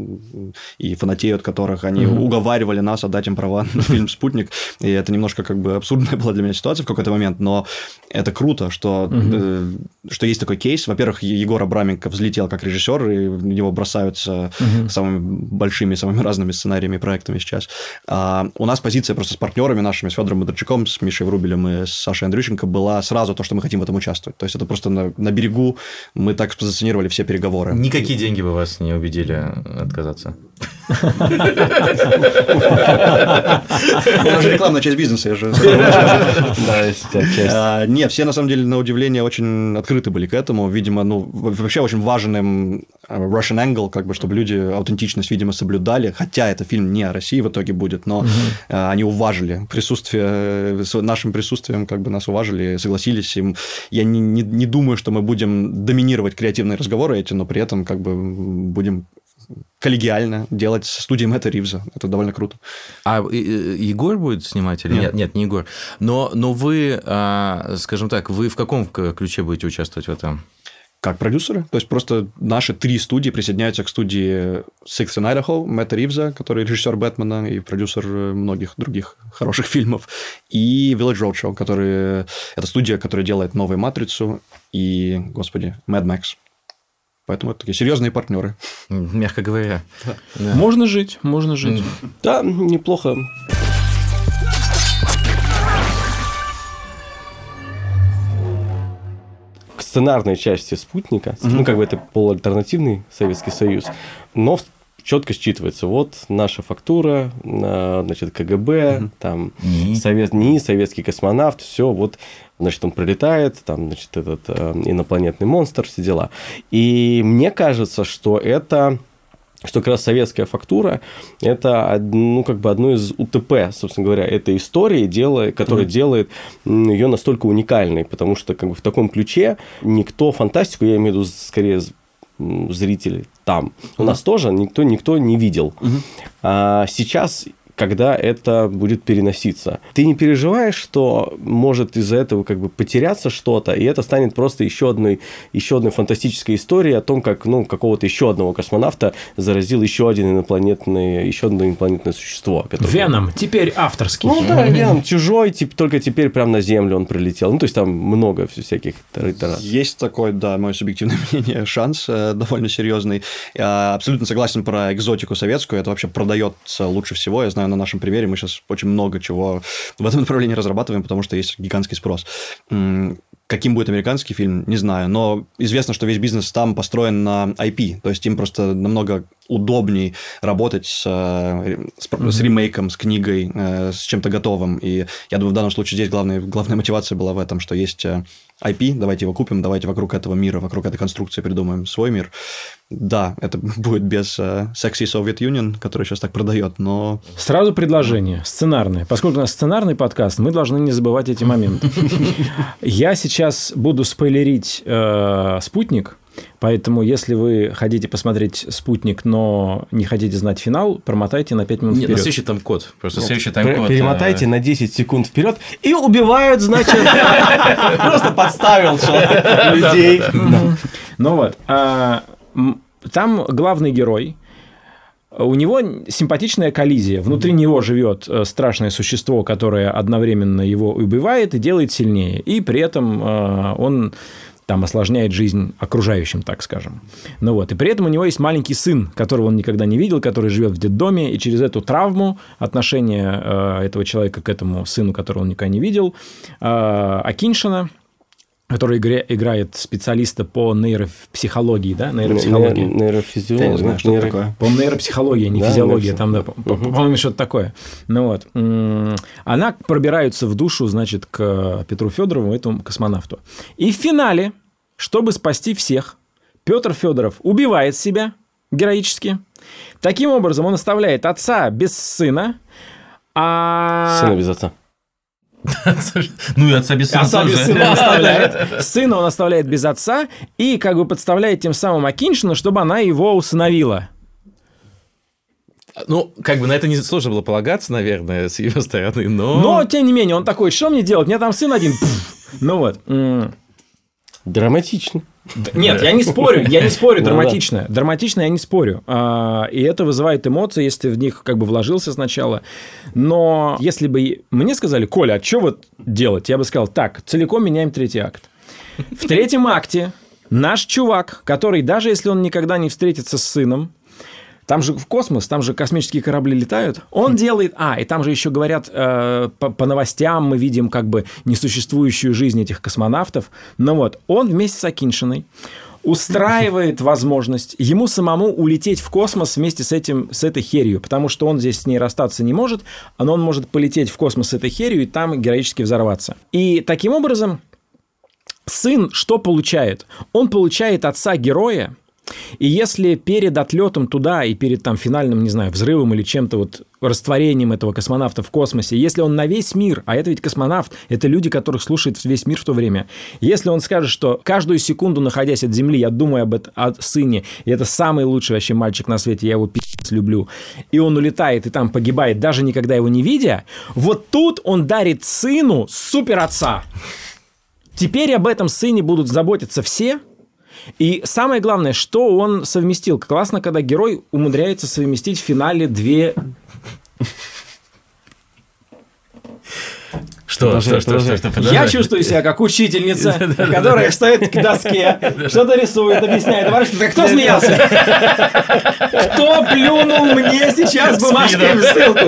и фанатеют, которых они угу. уговаривали нас отдать им права на фильм «Спутник», и это немножко как бы абсурдная была для меня ситуация в какой-то момент, но это круто, что, угу. что есть такой кейс. Во-первых, Егор Абраменко взлетел как режиссер, и в него бросаются угу. самыми большими, самыми разными сценариями и проектами сейчас. А у нас позиция просто с партнерами нашими, с Федором С Мишей Врубелем и с Сашей Андрющенко была сразу то, что мы хотим в этом участвовать. То есть это просто на, на берегу мы так спозиционировали все переговоры. Никакие деньги бы вас не убедили отказаться. Это же рекламная часть бизнеса, я же... А, нет, все, на самом деле, на удивление, очень открыты были к этому. Видимо, ну, вообще очень важен им а, Russian angle, как бы, чтобы люди аутентичность, видимо, соблюдали, хотя это фильм не о России в итоге будет, но а, они уважили присутствие, нашим присутствием как бы нас уважили, согласились. И я не, не, не думаю, что мы будем доминировать креативные разговоры эти, но при этом как бы будем коллегиально делать с студией Мэтта Ривза. Это довольно круто. А Егор будет снимать или нет? Нет, нет не Егор. Но, но вы, а, скажем так, вы в каком ключе будете участвовать в этом? Как продюсеры. То есть просто наши три студии присоединяются к студии Six in Idaho, Мэтта Ривза, который режиссер Бэтмена и продюсер многих других хороших фильмов, и Village Roadshow, который... Это студия, которая делает новую «Матрицу» и, господи, Mad Max. Поэтому это такие серьезные партнеры. Мягко говоря. Да. Можно жить, можно жить. Да, неплохо. Сценарной части спутника, mm-hmm. ну, как бы это полуальтернативный Советский Союз, но четко считывается. Вот наша фактура, значит, КГБ, mm-hmm. там НИИ. Совет, НИИ, советский космонавт, все вот значит, он прилетает, там, значит, этот э, инопланетный монстр, все дела. И мне кажется, что это что как раз советская фактура – это ну, как бы одно из УТП, собственно говоря, этой истории, дело, которое mm. делает ее настолько уникальной, потому что как бы в таком ключе никто фантастику, я имею в виду скорее зрителей там, у нас тоже никто, никто не видел. Mm-hmm. А сейчас когда это будет переноситься. Ты не переживаешь, что может из-за этого как бы потеряться что-то, и это станет просто еще одной, еще одной фантастической историей о том, как ну, какого-то еще одного космонавта заразил еще один инопланетный, еще одно инопланетное существо. Которое... Веном, теперь авторский. Ну да, Веном, чужой, тип, только теперь прям на Землю он прилетел. Ну, то есть там много всяких Есть такой, да, мое субъективное мнение, шанс э, довольно серьезный. Я абсолютно согласен про экзотику советскую, это вообще продается лучше всего. Я знаю, на нашем примере мы сейчас очень много чего в этом направлении разрабатываем, потому что есть гигантский спрос. Каким будет американский фильм, не знаю, но известно, что весь бизнес там построен на IP, то есть им просто намного удобней работать с, э, с, mm-hmm. с ремейком, с книгой, э, с чем-то готовым. И я думаю, в данном случае здесь главная, главная мотивация была в этом, что есть IP, э, давайте его купим, давайте вокруг этого мира, вокруг этой конструкции придумаем свой мир. Да, это будет без uh, Sexy Soviet Union, который сейчас так продает, но... Сразу предложение, сценарное. Поскольку у нас сценарный подкаст, мы должны не забывать эти моменты. Я сейчас буду спойлерить «Спутник», Поэтому, если вы хотите посмотреть «Спутник», но не хотите знать финал, промотайте на 5 минут Нет, вперед. на следующий там код. Просто ну, следующий тайм-код. Перемотайте на 10 секунд вперед и убивают, значит, просто подставил людей. Ну вот. А, там главный герой, у него симпатичная коллизия. Внутри него живет э, страшное существо, которое одновременно его убивает и делает сильнее. И при этом э, он там осложняет жизнь окружающим, так скажем. Ну вот, и при этом у него есть маленький сын, которого он никогда не видел, который живет в детдоме, и через эту травму отношения э, этого человека к этому сыну, которого он никогда не видел, э, Акиншина, который играет специалиста по нейропсихологии, да, нейропсихологии. Нейрофизиология. Я знаю, что Нейро... такое. По нейропсихологии, не да, физиология, там, да, по-моему, что-то такое. Ну вот. Она пробирается в душу, значит, к Петру Федорову, этому космонавту. И в финале, чтобы спасти всех, Петр Федоров убивает себя героически. Таким образом, он оставляет отца без сына, а... Сына без отца. Ну и отца без сына Отца без сына оставляет. Сына он оставляет без отца и как бы подставляет тем самым Акиншину, чтобы она его усыновила. Ну, как бы на это не сложно было полагаться, наверное, с его стороны, но... Но, тем не менее, он такой, что мне делать? У меня там сын один. Ну вот. Драматично. Нет, я не спорю, я не спорю, Ну драматично. Драматично я не спорю. А, И это вызывает эмоции, если ты в них как бы вложился сначала. Но если бы мне сказали, Коля, а что вот делать? Я бы сказал, так, целиком меняем третий акт. В третьем акте наш чувак, который даже если он никогда не встретится с сыном, там же в космос, там же космические корабли летают. Он делает... А, и там же еще говорят, э, по, по новостям мы видим как бы несуществующую жизнь этих космонавтов. Но вот, он вместе с Акиншиной устраивает возможность ему самому улететь в космос вместе с, этим, с этой херью, потому что он здесь с ней расстаться не может, но он может полететь в космос с этой херью и там героически взорваться. И таким образом сын что получает? Он получает отца героя, и если перед отлетом туда и перед там финальным, не знаю, взрывом или чем-то вот растворением этого космонавта в космосе, если он на весь мир, а это ведь космонавт, это люди, которых слушает весь мир в то время, если он скажет, что каждую секунду, находясь от Земли, я думаю об этом, о сыне, и это самый лучший вообще мальчик на свете, я его пи***ц люблю, и он улетает и там погибает, даже никогда его не видя, вот тут он дарит сыну супер отца. Теперь об этом сыне будут заботиться все, и самое главное, что он совместил. Классно, когда герой умудряется совместить в финале две... Что, Продолжай, что, что, что, продолжай. что, Я чувствую себя как учительница, которая стоит к доске, что-то рисует, объясняет. Да кто смеялся? Кто плюнул мне сейчас бумажкой в ссылку?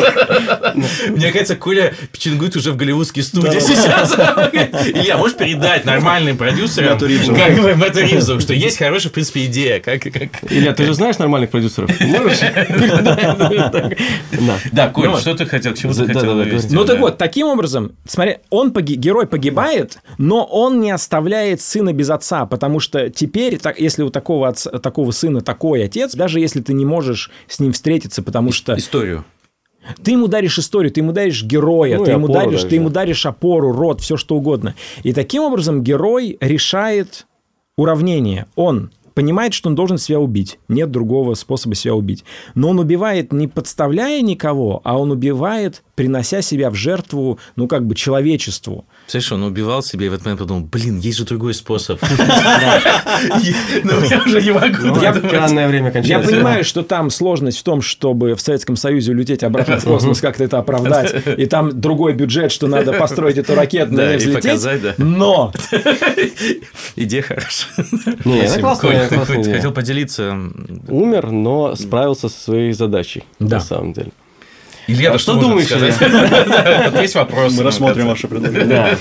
Мне кажется, Коля печенгует уже в голливудской студии сейчас. Илья, можешь передать нормальным продюсерам, Мэтту Ривзу. как Ривзу, что есть хорошая, в принципе, идея. Как, как... Илья, ты же знаешь нормальных продюсеров? Можешь? Да. Да, Коль, Ну, что ты хотел, к чему да, ты хотел? Ну так вот, таким образом, смотри, он поги- герой погибает, но он не оставляет сына без отца, потому что теперь, так, если у такого, отца- такого сына такой отец, даже если ты не можешь с ним встретиться, потому что Историю. ты ему даришь историю, ты ему даришь героя, Ну, ты ему даришь, даже. ты ему даришь опору, род, все что угодно. И таким образом герой решает уравнение. Он понимает, что он должен себя убить. Нет другого способа себя убить. Но он убивает не подставляя никого, а он убивает, принося себя в жертву, ну, как бы, человечеству. Представляешь, он убивал себя и в этот момент подумал, блин, есть же другой способ. Ну, я уже не могу. Я- Экранное время Я кончается. понимаю, что там сложность в том, чтобы в Советском Союзе улететь обратно в космос, как-то это оправдать, и там другой бюджет, что надо построить эту ракету, Да, и взлететь. показать, да. Но Идея хорошая. Не, классная, хотел поделиться. Умер, но справился со своей задачей. Да. На самом деле. Илья, А что думаешь, Есть вопрос. Мы рассмотрим ваше предложение.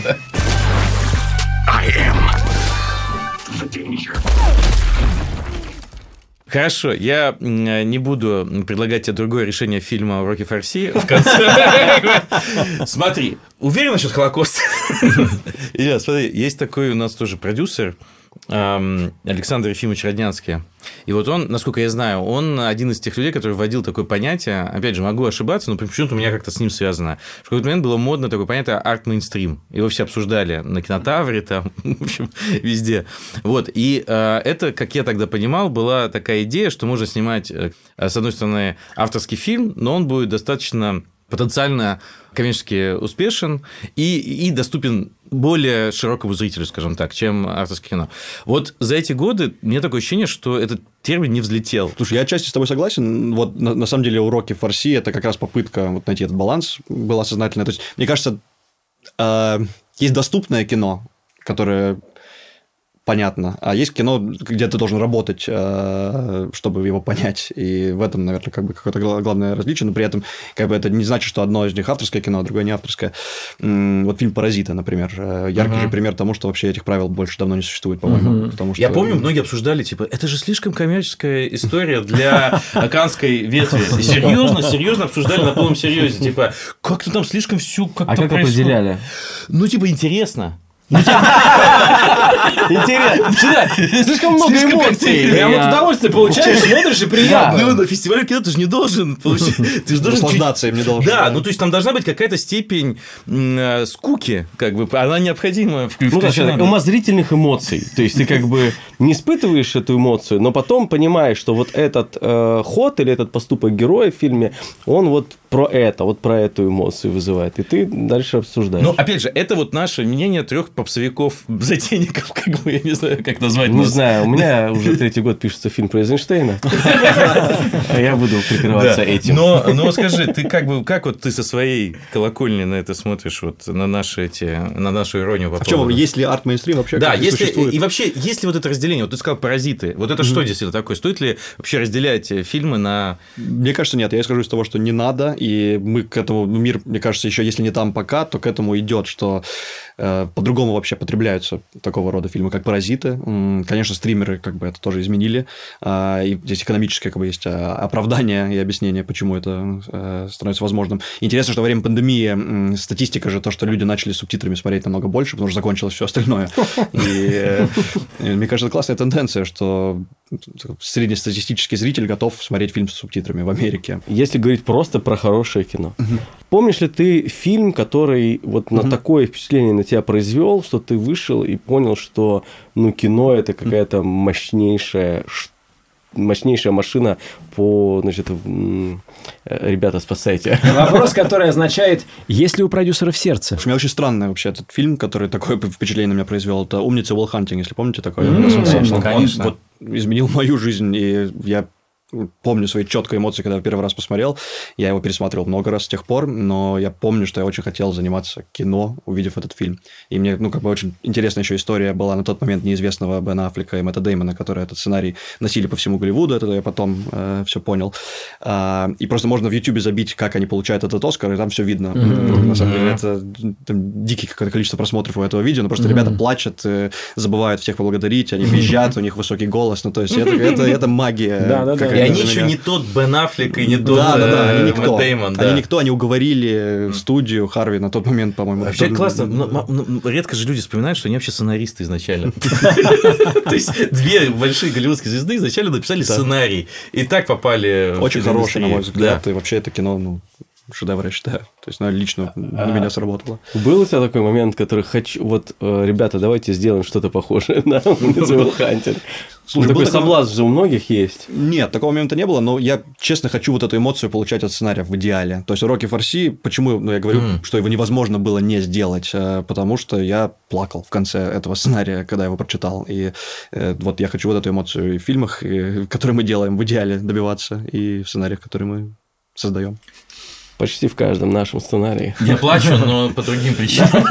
Хорошо, я не буду предлагать тебе другое решение фильма «Уроки фарси» в конце. Смотри, уверен насчет Холокоста? Илья, смотри, есть такой у нас тоже продюсер, Александр Ефимович Роднянский. И вот он, насколько я знаю, он один из тех людей, который вводил такое понятие, опять же, могу ошибаться, но почему-то у меня как-то с ним связано. В какой-то момент было модно такое понятие арт-мейнстрим. Его все обсуждали на кинотавре, там, в общем, везде. Вот, и э, это, как я тогда понимал, была такая идея, что можно снимать, э, с одной стороны, авторский фильм, но он будет достаточно потенциально коммерчески успешен и, и доступен более широкому зрителю, скажем так, чем авторское кино. Вот за эти годы мне такое ощущение, что этот термин не взлетел. Слушай, я отчасти с тобой согласен. Вот на, на самом деле уроки фарси это как раз попытка вот найти этот баланс была сознательная. То есть, мне кажется, э, есть доступное кино, которое понятно, а есть кино, где ты должен работать, э, чтобы его понять. И в этом, наверное, как бы какое-то гла- главное различие, но при этом как бы это не значит, что одно из них авторское кино, а другое не авторское. Вот фильм «Паразиты», например, э, яркий же пример тому, что вообще этих правил больше давно не существует, по-моему. потому что- Я помню, многие обсуждали, типа, это же слишком коммерческая история для аканской ветви. Серьезно, серьезно обсуждали на полном серьезе. Типа, как-то там слишком всю как-то А как происходит. определяли? Ну, типа, интересно. Интересно. Сюда. Слишком много эмоций. Прям вот удовольствие получаешь, смотришь и приятно. Ну, на фестивале кино ты же не должен получить. Ты же должен Наслаждаться им не должен. Да, ну то есть там должна быть какая-то степень э, скуки, как бы, она необходима. в- Ну, так умозрительных эмоций. То есть ты как бы не испытываешь эту эмоцию, но потом понимаешь, что вот этот э, ход или этот поступок героя в фильме, он вот про это, вот про эту эмоцию вызывает. И ты дальше обсуждаешь. Ну, опять же, это вот наше мнение трех попсовиков-затейников, как бы, я не знаю, как назвать. Не нас. знаю, у меня уже третий год пишется фильм про Эйзенштейна. А я буду прикрываться этим. Но, но скажи, ты как бы, как вот ты со своей колокольни на это смотришь, вот на наши эти, на нашу иронию по А в чем, поводу- есть ли арт-мейнстрим вообще? Да, если, существует? и вообще, есть ли вот это разделение? Вот ты сказал паразиты. Вот это что действительно такое? Стоит ли вообще разделять э, фильмы на... Мне кажется, нет. Я исхожу из того, что не надо, и мы к этому ну, мир, мне кажется, еще если не там пока, то к этому идет, что э, по-другому вообще потребляются такого рода фильмы, как «Паразиты». Конечно, стримеры как бы это тоже изменили, а, и здесь экономическое как бы есть а, оправдание и объяснение, почему это э, становится возможным. Интересно, что во время пандемии м, статистика же то, что люди начали субтитрами смотреть намного больше, потому что закончилось все остальное. И э, мне кажется, классная тенденция, что среднестатистический зритель готов смотреть фильм с субтитрами в Америке. Если говорить просто про хорошее кино. Помнишь ли ты фильм, который вот на такое впечатление на тебя произвел, что ты вышел и понял, что ну кино это какая-то мощнейшая мощнейшая машина по, значит, э, ребята, спасайте. Вопрос, который означает, есть ли у продюсеров сердце? В общем, очень странный вообще этот фильм, который такое впечатление на меня произвел. Это «Умница Уилл Хантинг», если помните такое. М, конечно, Он конечно. вот изменил мою жизнь, и я помню свои четкие эмоции, когда я первый раз посмотрел. Я его пересматривал много раз с тех пор, но я помню, что я очень хотел заниматься кино, увидев этот фильм. И мне, ну, как бы очень интересная еще история была на тот момент неизвестного Бена Аффлека и Мэтта Деймона, которые этот сценарий носили по всему Голливуду, это я потом все понял. А, и просто можно в Ютубе забить, как они получают этот Оскар, и там все видно. На самом деле, это там, дикое какое-то количество просмотров у этого видео, но просто ребята плачут, э, забывают всех поблагодарить, они визжат, у них высокий голос, ну, то есть, это, это, это магия. Да-да-да. какая-то И они еще не тот Бен Аффлек и не тот Да, да, да, э, они никто. Мэтт Дэймон, да. Они никто, они уговорили студию Харви на тот момент, по-моему. Вообще классно. но- но- но Редко же люди вспоминают, что они вообще сценаристы изначально. То есть две большие голливудские звезды изначально написали сценарий. И так попали Очень хороший, на мой взгляд. И вообще это кино, ну, шедевр, я считаю. То есть, ну, лично на меня сработало. Был у тебя такой момент, который хочу, вот, э, ребята, давайте сделаем что-то похожее на Хантинг. Слушай, Ну, был такой соблазн же у многих есть. Нет, такого момента не было, но я честно хочу вот эту эмоцию получать от сценария в идеале. То есть Рокки Фарси, почему ну, я говорю, что его невозможно было не сделать, э, потому что я плакал в конце этого сценария, когда его прочитал. И э, вот я хочу вот эту эмоцию и в фильмах, и, которые мы делаем, в идеале добиваться, и в сценариях, которые мы создаем. Почти в каждом нашем сценарии. Я плачу, но по другим причинам.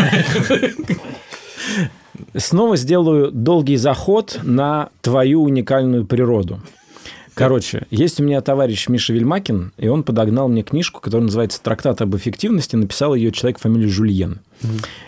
Снова сделаю долгий заход на твою уникальную природу. Короче, есть у меня товарищ Миша Вельмакин, и он подогнал мне книжку, которая называется «Трактат об эффективности». Написал ее человек фамилию Жульен.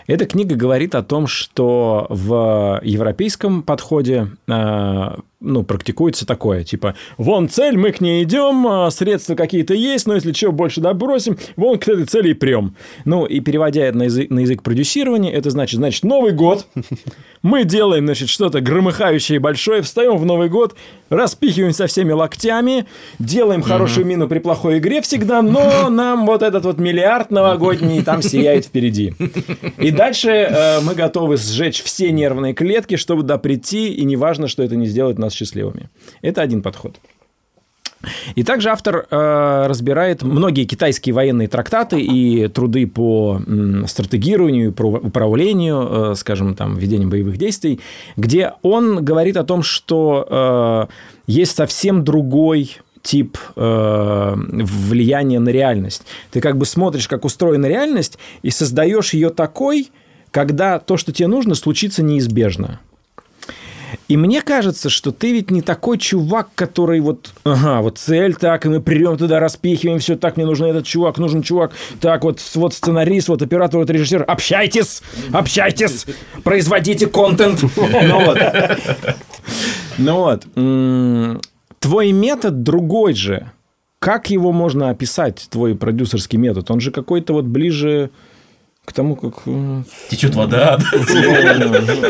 Эта книга говорит о том, что в европейском подходе э, ну, практикуется такое, типа, вон цель, мы к ней идем, а, средства какие-то есть, но если что, больше добросим, вон к этой цели и прем. Ну, и переводя это на язык, на язык продюсирования, это значит, значит, Новый год, мы делаем, значит, что-то громыхающее и большое, встаем в Новый год, распихиваем со всеми локтями, делаем хорошую мину при плохой игре всегда, но нам вот этот вот миллиард новогодний там сияет впереди. И дальше э, мы готовы сжечь все нервные клетки, чтобы доприйти, и неважно, что это не сделает нас счастливыми. Это один подход. И также автор э, разбирает многие китайские военные трактаты и труды по м, стратегированию, про управлению, э, скажем, там, ведением боевых действий, где он говорит о том, что э, есть совсем другой тип э, влияния на реальность. Ты как бы смотришь, как устроена реальность, и создаешь ее такой, когда то, что тебе нужно, случится неизбежно. И мне кажется, что ты ведь не такой чувак, который вот, ага, вот цель так, и мы придем туда, распихиваем все так, мне нужен этот чувак, нужен чувак, так, вот, вот сценарист, вот оператор, вот режиссер, общайтесь, общайтесь, производите контент. Ну вот. Ну вот. Твой метод другой же. Как его можно описать, твой продюсерский метод? Он же какой-то вот ближе к тому, как... э, Течет вода.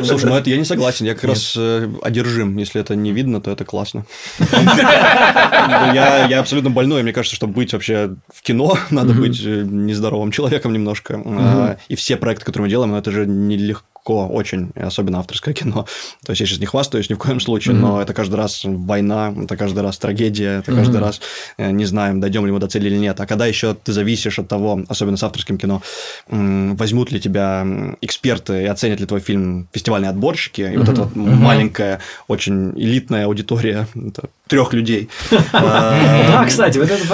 Слушай, ну это я не согласен. Я как раз э, одержим. Если это не видно, то это классно. Я я абсолютно больной. Мне кажется, чтобы быть вообще в кино, надо быть э, нездоровым человеком немножко. А, И все проекты, которые мы делаем, ну, это же нелегко очень, и особенно авторское кино. То есть я сейчас не хвастаюсь ни в коем случае, но это каждый раз война, это каждый раз трагедия, это каждый раз э, не знаем, дойдем ли мы до цели или нет. А когда еще ты зависишь от того, особенно с авторским кино, возьмут ли тебя эксперты и оценят ли твой фильм фестивальные отборщики, и вот эта вот маленькая, очень элитная аудитория трех людей. Да, кстати, вот это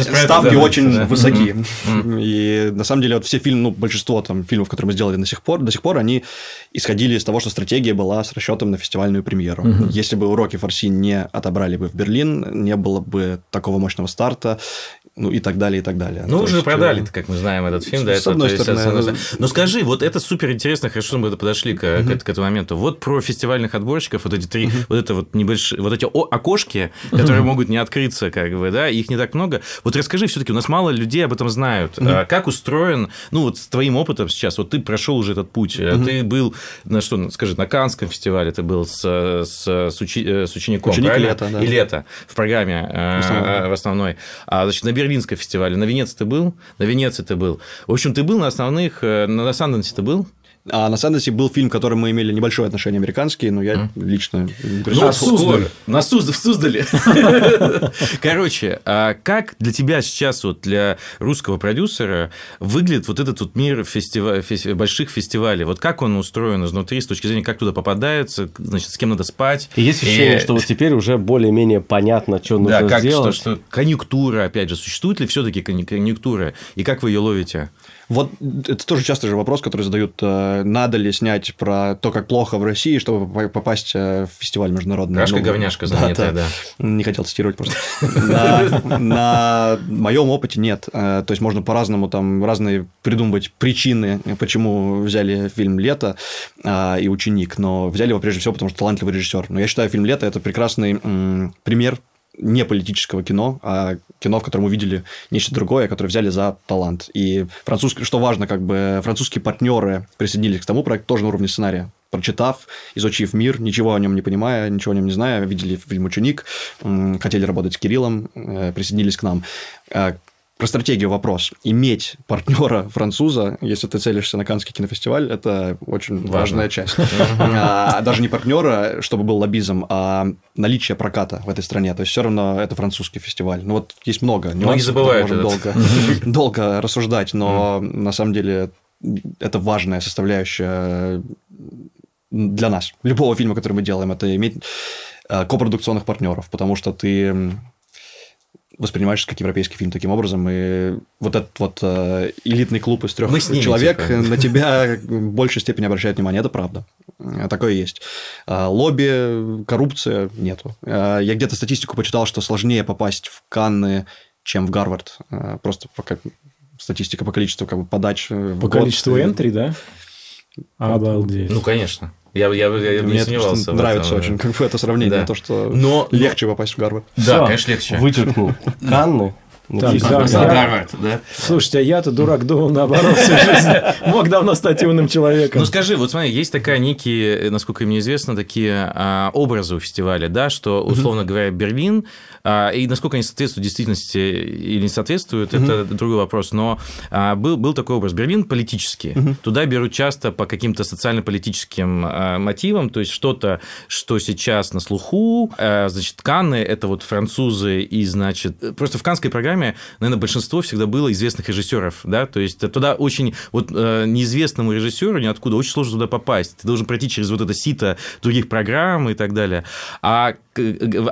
это ставки очень высоки. И на самом деле вот все фильмы, ну, большинство там фильмов, которые мы сделали до сих пор, до сих пор, они исходили из того, что стратегия была с расчетом на фестивальную премьеру. Если бы уроки Фарси не отобрали бы в Берлин, не было бы такого мощного старта, ну и так далее, и так далее. Ну, То уже есть, продали, э, как мы знаем, этот фильм. с- да, с это, одной то есть, стороны, с одной э, стороны. Но скажи, вот это супер интересно, хорошо, что мы подошли к, к, к этому моменту. Вот про фестивальных отборщиков, вот эти три, вот это вот небольшие, вот эти окошки, которые могут не открыться, как бы, да, их не так много. Вот расскажи, все-таки у нас мало людей об этом знают. А Как устроен, ну, вот с твоим опытом сейчас, вот ты прошел уже этот путь, э, ты был, на что, ну, скажи, на Канском фестивале, ты был с, с, с, учи- э, с учеником, Ученик правильно? лето, да. И лето в программе э, основной. в основной. А, значит, на Берлинском фестивале, на Венеции ты был? На Венеции ты был. В общем, ты был на основных, э, на Санденсе ты был? А на Санденсе был фильм, к которому мы имели небольшое отношение американский, но я лично... Ну, Суздаль? На Суздаль, в Суздале. Короче, а как для тебя сейчас, вот для русского продюсера, выглядит вот этот вот мир фестива- фес- больших фестивалей? Вот как он устроен изнутри, с точки зрения, как туда попадается, значит, с кем надо спать? И есть ощущение, И- что вот теперь уже более-менее понятно, что нужно Да, как, что, сделать. что конъюнктура, опять же, существует ли все-таки конъюнктура, и как вы ее ловите? Вот это тоже частый же вопрос, который задают, э, надо ли снять про то, как плохо в России, чтобы по- попасть э, в фестиваль международный. Рашка Ну, говняшка знаменитая, да. да. Не хотел цитировать просто. На, моем опыте нет. Э, То есть можно по-разному там разные придумывать причины, почему взяли фильм Лето и ученик, но взяли его прежде всего, потому что талантливый режиссер. Но я считаю, фильм Лето это прекрасный пример не политического кино, а кино, в котором увидели нечто другое, которое взяли за талант. И французский, что важно, как бы французские партнеры присоединились к тому проекту тоже на уровне сценария. Прочитав, изучив мир, ничего о нем не понимая, ничего о нем не зная, видели фильм «Ученик», хотели работать с Кириллом, э, присоединились к нам. Про стратегию вопрос. Иметь партнера француза, если ты целишься на Каннский кинофестиваль, это очень Важно. важная часть. А, Даже не партнера, чтобы был лоббизм, а наличие проката в этой стране. То есть все равно это французский фестиваль. Ну вот есть много нюансов, забывают можем этот. долго, долго рассуждать, но на самом деле это важная составляющая для нас. Любого фильма, который мы делаем, это иметь э, копродукционных партнеров, потому что ты воспринимаешь как европейский фильм таким образом, и вот этот вот э, элитный клуб из трех человек типа. на тебя в большей степени обращает внимание, это правда. Э, Такое есть. А, Лобби, коррупция нету. А, Я где-то статистику почитал, что сложнее попасть в Канны, чем в Гарвард. А, Просто пока статистика по количеству как бы, подач. э, в По год. количеству энтри, да? Обалдеть. Ну, конечно. Я, я, я, я не Мне это сомневался. нравится этом. очень как бы это сравнение, Да. то, что Но- легче попасть в Гарвард. Да, Всё, конечно, легче. Вычеркнул. Канны. Так, написано. да, я- да? Слушайте, а я-то дурак думал наоборот всю жизнь. Мог давно стать умным человеком. Ну скажи, вот смотри, есть такая некие, насколько мне известно, такие а, образы у фестиваля, да, что, условно говоря, Берлин, а, и насколько они соответствуют действительности или не соответствуют, это другой вопрос, но а, был, был такой образ. Берлин политический. Туда берут часто по каким-то социально-политическим а, мотивам, то есть что-то, что сейчас на слуху, а, значит, Канны, это вот французы и, значит, просто в каннской программе, наверное, большинство всегда было известных режиссеров, да, то есть туда очень, вот э, неизвестному режиссеру ниоткуда очень сложно туда попасть. Ты должен пройти через вот это сито других программ и так далее. А,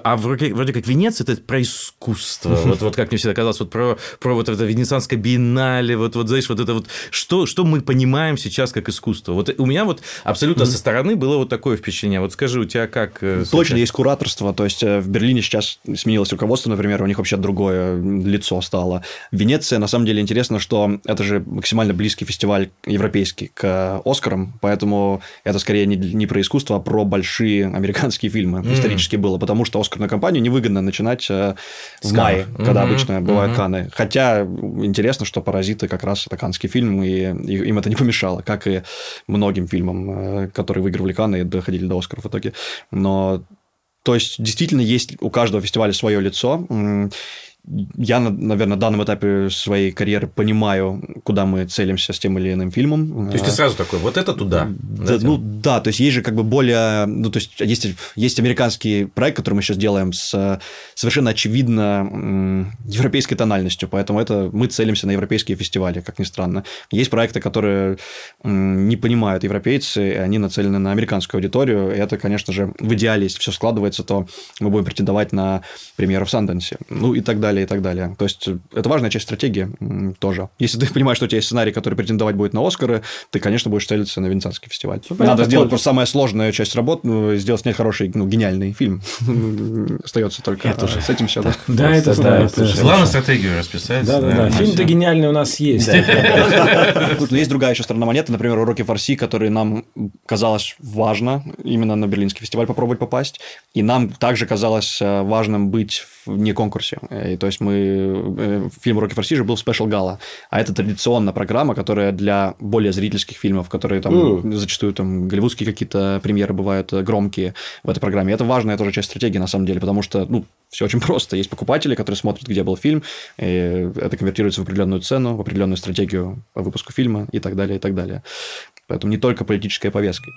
а вроде, вроде как Венеция это про искусство. Вот, вот как мне всегда казалось, вот про, про вот это Венецианское биеннале, вот, вот, знаешь, вот это вот, что, что мы понимаем сейчас как искусство. Вот у меня вот абсолютно со стороны было вот такое впечатление. Вот скажи, у тебя как... э, Точно есть кураторство, то есть э, в Берлине сейчас сменилось руководство, например, у них вообще другое лицо стало. Венеция, на самом деле, интересно, что это же максимально близкий фестиваль европейский к Оскарам, поэтому это скорее не, не про искусство, а про большие американские фильмы mm. исторически было, потому что Оскарную кампанию невыгодно начинать э, в мае, mm-hmm. когда обычно бывают mm-hmm. Каны. Хотя интересно, что «Паразиты» как раз это канский фильм, и, и им это не помешало, как и многим фильмам, э, которые выигрывали Каны и доходили до Оскаров в итоге. Но то есть, действительно, есть у каждого фестиваля свое лицо я, наверное, на данном этапе своей карьеры понимаю, куда мы целимся с тем или иным фильмом. То есть ты а, сразу такой, вот это туда. Да, ну да, то есть есть же как бы более, ну то есть есть есть американский проект, который мы сейчас делаем с совершенно очевидно европейской тональностью, поэтому это мы целимся на европейские фестивали, как ни странно. Есть проекты, которые не понимают европейцы, и они нацелены на американскую аудиторию, и это, конечно же, в идеале, если все складывается, то мы будем претендовать на премьеру в Санденсе, ну и так далее далее, и так далее. То есть, это важная часть стратегии тоже. Если ты понимаешь, что у тебя есть сценарий, который претендовать будет на Оскары, ты, конечно, будешь целиться на Венецианский фестиваль. Ну, Надо сделать просто самая сложная часть работ, ну, сделать снять хороший, ну, гениальный фильм. Остается только это с этим все. Да, это да. Главное стратегию расписать. Да, да, да. Фильм-то гениальный у нас есть. Тут есть другая еще сторона монеты, например, уроки фарси, которые нам казалось важно именно на Берлинский фестиваль попробовать попасть, и нам также казалось э, важным быть не конкурсе. И, то есть мы... Э, фильм «Рокки Форсижа» был спешл гала, а это традиционная программа, которая для более зрительских фильмов, которые там mm. зачастую там голливудские какие-то премьеры бывают э, громкие в этой программе. это важная тоже часть стратегии, на самом деле, потому что, ну, все очень просто. Есть покупатели, которые смотрят, где был фильм, и это конвертируется в определенную цену, в определенную стратегию по выпуску фильма и так далее, и так далее. Поэтому не только политическая повестка.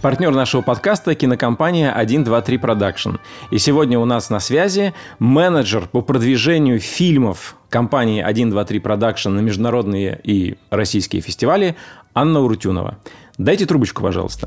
Партнер нашего подкаста – кинокомпания 123 Production. И сегодня у нас на связи менеджер по продвижению фильмов компании 123 Production на международные и российские фестивали Анна Урутюнова. Дайте трубочку, пожалуйста.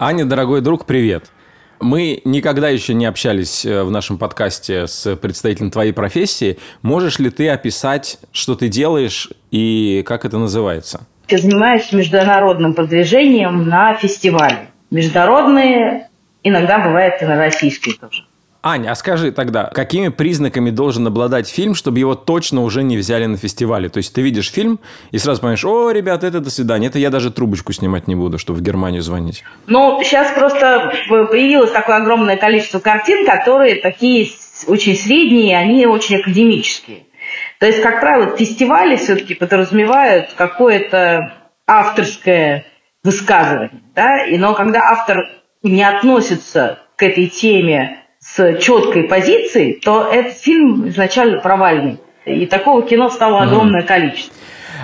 Аня, дорогой друг, привет. Мы никогда еще не общались э, в нашем подкасте с представителем твоей профессии. Можешь ли ты описать, что ты делаешь и как это называется? Я занимаюсь международным продвижением на фестивале. Международные, иногда бывает и на российские тоже. Аня, а скажи тогда, какими признаками должен обладать фильм, чтобы его точно уже не взяли на фестивале? То есть ты видишь фильм и сразу понимаешь, о, ребята, это до свидания, это я даже трубочку снимать не буду, чтобы в Германию звонить. Ну, сейчас просто появилось такое огромное количество картин, которые такие очень средние, они очень академические. То есть, как правило, фестивали все-таки подразумевают какое-то авторское высказывание. Да? И, но когда автор не относится к этой теме с четкой позицией, то этот фильм изначально провальный. И такого кино стало огромное количество.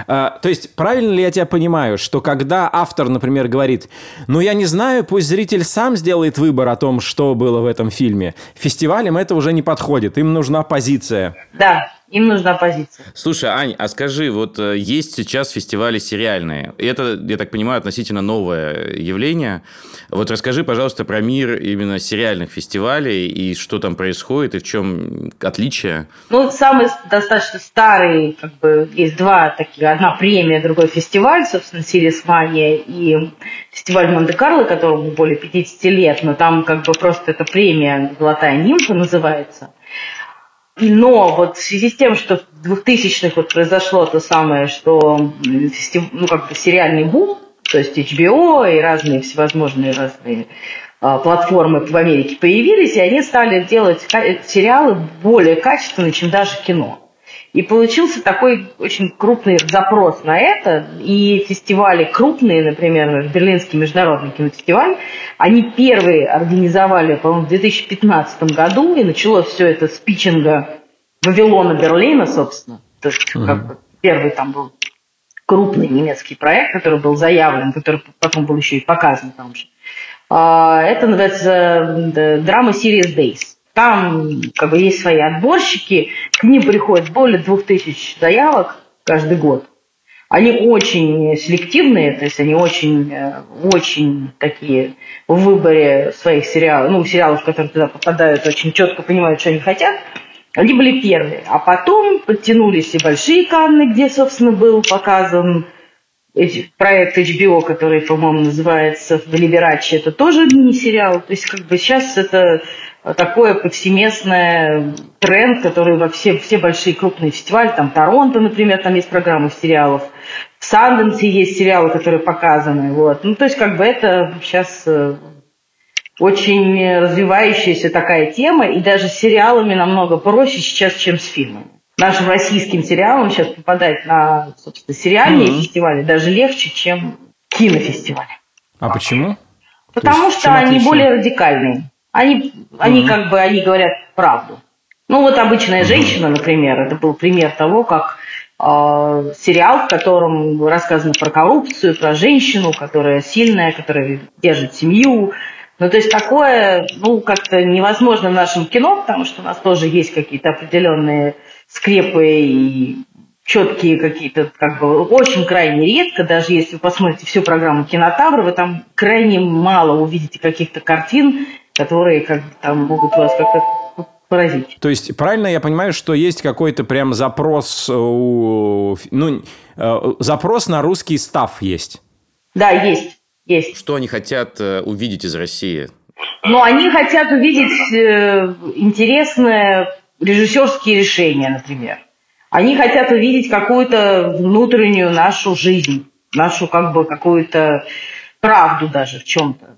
А, то есть, правильно ли я тебя понимаю, что когда автор, например, говорит, ну, я не знаю, пусть зритель сам сделает выбор о том, что было в этом фильме, фестивалям это уже не подходит, им нужна позиция. Да, им нужна позиция. Слушай, Ань, а скажи, вот э, есть сейчас фестивали сериальные. Это, я так понимаю, относительно новое явление. Вот расскажи, пожалуйста, про мир именно сериальных фестивалей и что там происходит, и в чем отличие. Ну, самый достаточно старый, как бы, есть два таких, одна премия, другой фестиваль, собственно, Сирис Мания и фестиваль Монте-Карло, которому более 50 лет, но там как бы просто эта премия «Золотая нимфа» называется – но вот в связи с тем, что в 2000-х вот произошло то самое, что ну, как бы сериальный бум, то есть HBO и разные всевозможные разные а, платформы в Америке появились, и они стали делать сериалы более качественные, чем даже кино. И получился такой очень крупный запрос на это. И фестивали крупные, например, Берлинский международный кинофестиваль, они первые организовали, по-моему, в 2015 году, и началось все это с питчинга Вавилона Берлина, собственно. То есть mm-hmm. как бы первый там был крупный немецкий проект, который был заявлен, который потом был еще и показан там же. А, это называется драма Series Days. Там как бы есть свои отборщики, к ним приходит более двух тысяч заявок каждый год. Они очень селективные, то есть они очень, э, очень такие в выборе своих сериалов, ну, сериалов, которые туда попадают, очень четко понимают, что они хотят. Они были первые. А потом подтянулись и большие Канны, где, собственно, был показан проект HBO, который, по-моему, называется «Велиберачи», это тоже мини-сериал. То есть, как бы сейчас это такой повсеместный тренд, который во все, все большие крупные фестивали, там Торонто, например, там есть программы сериалов, в Санденсе есть сериалы, которые показаны. Вот. Ну, то есть, как бы это сейчас э, очень развивающаяся такая тема, и даже с сериалами намного проще сейчас, чем с фильмами. Нашим российским сериалам сейчас попадать на, собственно, сериальные mm-hmm. фестивали даже легче, чем кинофестивали. А почему? Потому что они более радикальные. Они, mm-hmm. они как бы, они говорят правду. Ну вот обычная женщина, например, это был пример того, как э, сериал, в котором рассказано про коррупцию, про женщину, которая сильная, которая держит семью, ну, то есть такое, ну, как-то невозможно в нашем кино, потому что у нас тоже есть какие-то определенные скрепы и четкие какие-то, как бы, очень крайне редко, даже если вы посмотрите всю программу «Кинотавр», вы там крайне мало увидите каких-то картин, которые как бы там могут вас как-то поразить. То есть правильно я понимаю, что есть какой-то прям запрос у... Ну, э, запрос на русский став есть? Да, есть. Есть. Что они хотят э, увидеть из России? Ну, они хотят увидеть э, интересные режиссерские решения, например. Они хотят увидеть какую-то внутреннюю нашу жизнь, нашу как бы какую-то правду даже в чем-то.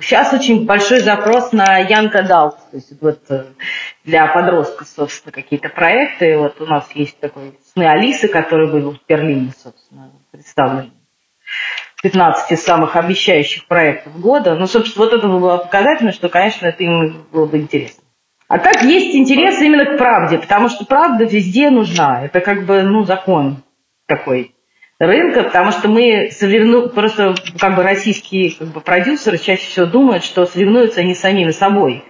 Сейчас очень большой запрос на Young Adult, то есть вот э, для подростков, собственно, какие-то проекты. Вот у нас есть такой «Сны Алисы», который был в Берлине, собственно, представлен 15 самых обещающих проектов года. Ну, собственно, вот это было показательно, что, конечно, это им было бы интересно. А так есть интерес именно к правде, потому что правда везде нужна. Это как бы, ну, закон такой рынка, потому что мы соревну... просто как бы российские как бы, продюсеры чаще всего думают, что соревнуются они самими собой.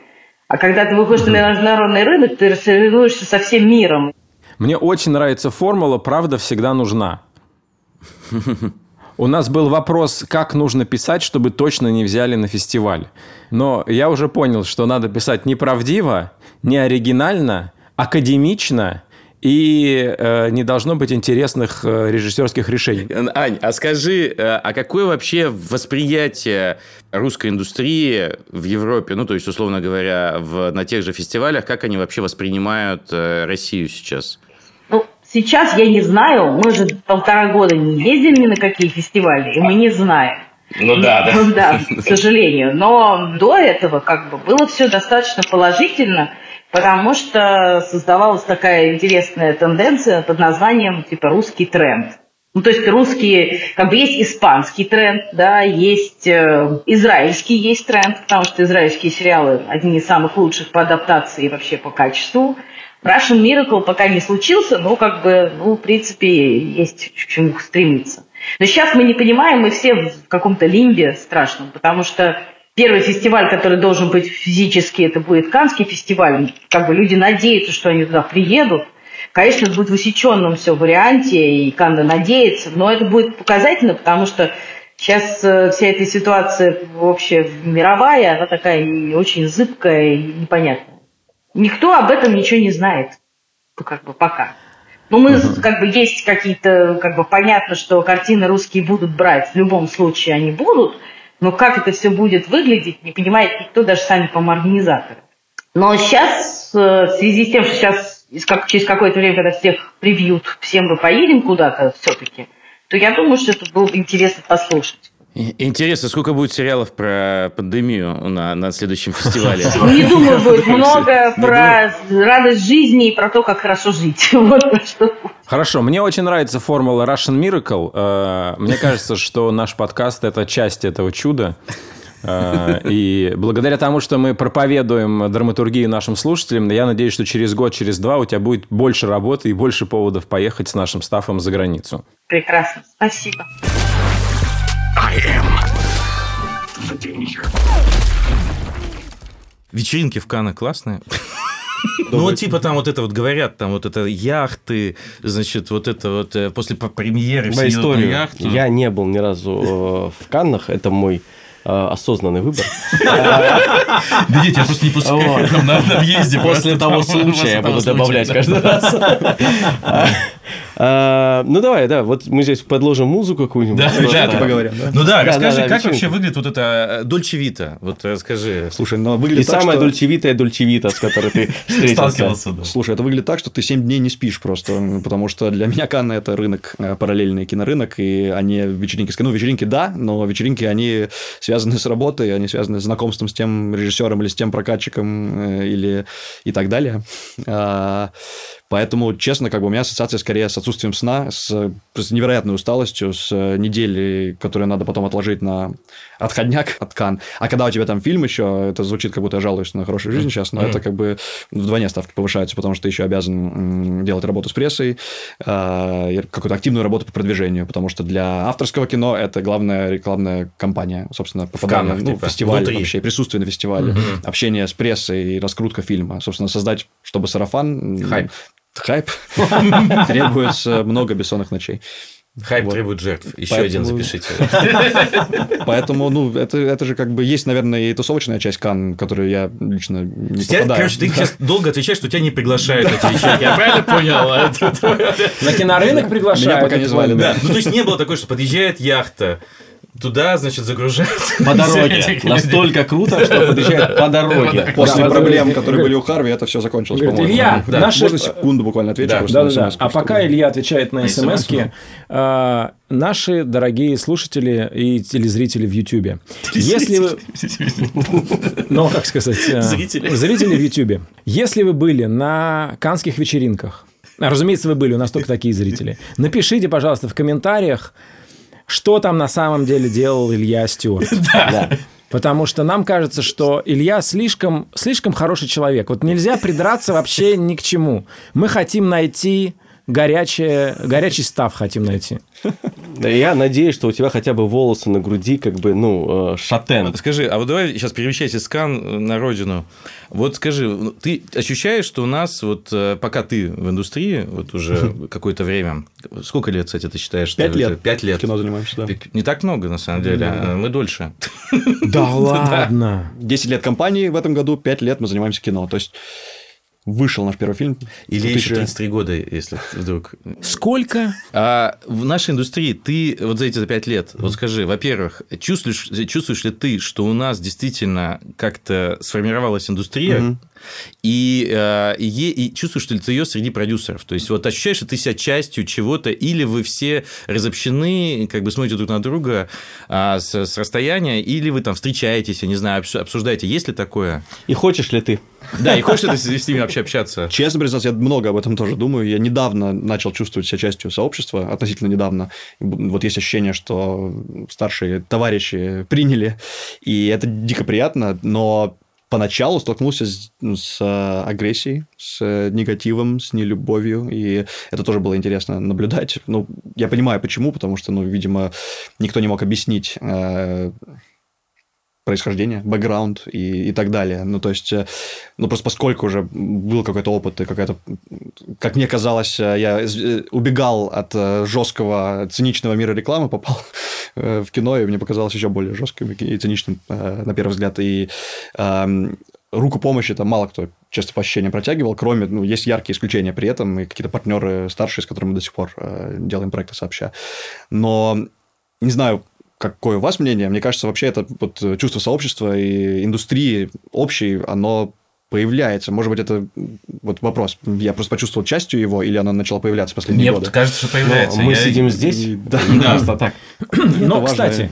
А когда ты выходишь на международный рынок, ты соревнуешься со всем миром. Мне очень нравится формула «правда всегда нужна». У нас был вопрос, как нужно писать, чтобы точно не взяли на фестиваль. Но я уже понял, что надо писать неправдиво, не оригинально, академично и э, не должно быть интересных э, режиссерских решений. Ань, а скажи, э, а какое вообще восприятие русской индустрии в Европе, ну, то есть, условно говоря, в, на тех же фестивалях, как они вообще воспринимают э, Россию сейчас? Сейчас я не знаю, мы же полтора года не ездили ни на какие фестивали, и мы не знаем. Ну да, да. Ну да, к сожалению. Но до этого как бы было все достаточно положительно, потому что создавалась такая интересная тенденция под названием типа русский тренд. Ну, то есть русские, как бы есть испанский тренд, да, есть э, израильский есть тренд, потому что израильские сериалы одни из самых лучших по адаптации и вообще по качеству. Russian Miracle пока не случился, но как бы, ну, в принципе, есть к чему стремиться. Но сейчас мы не понимаем, мы все в каком-то лимбе страшном, потому что первый фестиваль, который должен быть физически, это будет Канский фестиваль. Как бы люди надеются, что они туда приедут. Конечно, это будет в усеченном все варианте, и Канда надеется, но это будет показательно, потому что сейчас э, вся эта ситуация вообще мировая, она такая очень зыбкая и непонятная. Никто об этом ничего не знает, ну, как бы пока. Ну, мы, uh-huh. как бы, есть какие-то, как бы, понятно, что картины русские будут брать, в любом случае они будут, но как это все будет выглядеть, не понимает никто, даже сами, по-моему, организаторы. Но сейчас, э, в связи с тем, что сейчас, через какое-то время, когда всех привьют, всем мы поедем куда-то все-таки, то я думаю, что это было бы интересно послушать. Интересно, сколько будет сериалов про пандемию на, на следующем фестивале? Не думаю, будет много про радость жизни и про то, как хорошо жить. Вот что. Хорошо, мне очень нравится формула Russian Miracle. Э, мне кажется, что наш подкаст – это часть этого чуда. Э, и благодаря тому, что мы проповедуем драматургию нашим слушателям, я надеюсь, что через год, через два у тебя будет больше работы и больше поводов поехать с нашим стафом за границу. Прекрасно. Спасибо. I am the danger. Вечеринки в Каннах классные. Ну, вот типа там вот это вот говорят, там вот это яхты, значит, вот это вот э, после премьеры все историю. яхту. Я не был ни разу э, в Каннах, это мой э, осознанный выбор. Видите, я просто не пускаю на въезде. После того случая я буду добавлять каждый раз. А, ну давай, да, вот мы здесь подложим музыку какую-нибудь. Да, да, да. поговорим, да? Ну да, Да, расскажи, да, да, как вечеринка. вообще выглядит вот это Дольче Вита? Вот расскажи. Слушай, но И выглядит так, самая что... дольчевитая дольчевита, с которой ты встретился. Сталкивался, да. Слушай, это выглядит так, что ты 7 дней не спишь просто, потому что для меня Канны это рынок, э, параллельный кинорынок, и они вечеринки, ну, вечеринки да, но вечеринки, они связаны с работой, они связаны с знакомством с тем режиссером или с тем прокатчиком э, или и так далее. Поэтому, честно, как бы у меня ассоциация скорее с отсутствием сна, с, с невероятной усталостью, с э, недели, которую надо потом отложить на отходняк от Кан. А когда у тебя там фильм еще, это звучит, как будто я жалуюсь на хорошую жизнь сейчас, но это как бы вдвойне ставки повышаются, потому что ты еще обязан делать работу с прессой, а, какую-то активную работу по продвижению, потому что для авторского кино это главная рекламная кампания, собственно, попадание Каннах, ну, типа, фестиваль внутри. вообще, присутствие на фестивале, общение с прессой и раскрутка фильма. Собственно, создать, чтобы сарафан... Хайп. Хайп требуется много бессонных ночей. Хайп Вот. требует жертв. Еще Поэтому- один запишите. Поэтому, ну, это, это же как бы есть, наверное, и тусовочная часть Кан, которую я лично не Тебя, попадаю. короче, ты сейчас долго отвечаешь, что тебя не приглашают на эти вечеринки. Я правильно понял? Это- На кинорынок приглашают. Меня пока не звали, Да, ну то есть не было такое, что подъезжает яхта, туда, значит, загружают. По дороге. Настолько круто, что подъезжает по дороге. После проблем, которые были у Харви, это все закончилось, по-моему. Илья, наши- Можно секунду буквально ответить? Да. просто Да, на смс-ку, А пока Илья отвечает на смс смс-ку. наши дорогие слушатели и телезрители в Ютубе. Если вы... Ну, как сказать? э, Зрители. Зрители в Ютубе. Если вы были на канских вечеринках, а, разумеется, вы были, у нас только такие зрители, напишите, пожалуйста, в комментариях, что там на самом деле делал Илья Стюарт. Да. Потому что нам кажется, что Илья слишком, слишком хороший человек. Вот нельзя придраться вообще ни к чему. Мы хотим найти горячее, горячий став хотим найти. Да, Я надеюсь, что у тебя хотя бы волосы на груди, как бы, ну, э, шатен. Скажи, а вот давай сейчас перемещайся с Кан на родину. Вот скажи, ну, ты ощущаешь, что у нас, вот э, пока ты в индустрии, вот уже какое-то время, сколько лет, кстати, ты считаешь? что Пять это? лет. Пять лет. Кино занимаемся, да. Не так много, на самом деле. а Мы дольше. Да ладно. 10 лет компании в этом году, 5 лет мы занимаемся кино. То есть вышел наш первый фильм. Или 2000 еще 33 года, если вдруг. Сколько? А в нашей индустрии ты вот за эти пять лет, вот скажи, во-первых, чувствуешь, чувствуешь ли ты, что у нас действительно как-то сформировалась индустрия, Мгм. и, э, и, и чувствуешь ли ты ее среди продюсеров? То есть, вот ощущаешь ли ты себя частью чего-то, или вы все разобщены, как бы смотрите друг на друга а, с, с расстояния, или вы там встречаетесь, я не знаю, обсу- обсуждаете, есть ли такое? И хочешь ли ты? Да, и хочешь с, с ними вообще общаться? Честно признаться, я много об этом тоже думаю. Я недавно начал чувствовать себя частью сообщества, относительно недавно. Вот есть ощущение, что старшие товарищи приняли, и это дико приятно, но поначалу столкнулся с, с э, агрессией, с э, негативом, с нелюбовью, и это тоже было интересно наблюдать. Ну, я понимаю, почему, потому что, ну, видимо, никто не мог объяснить э, происхождение, бэкграунд и, и так далее. Ну, то есть, э, ну, просто поскольку уже был какой-то опыт и какая-то, как мне казалось, э, я э, убегал от жесткого, циничного мира рекламы, попал в кино, и мне показалось еще более жестким и циничным, на первый взгляд. И эм, руку помощи там мало кто, честно, по ощущениям протягивал, кроме, ну, есть яркие исключения при этом, и какие-то партнеры старшие, с которыми мы до сих пор э, делаем проекты сообща. Но не знаю, какое у вас мнение? Мне кажется, вообще это вот чувство сообщества и индустрии общей, оно появляется. Может быть, это вот вопрос. Я просто почувствовал частью его, или оно начало появляться в последние Мне годы? кажется, что Ну, появляется. мы Я- сидим здесь. Да. и Просто так. Но, важно. кстати,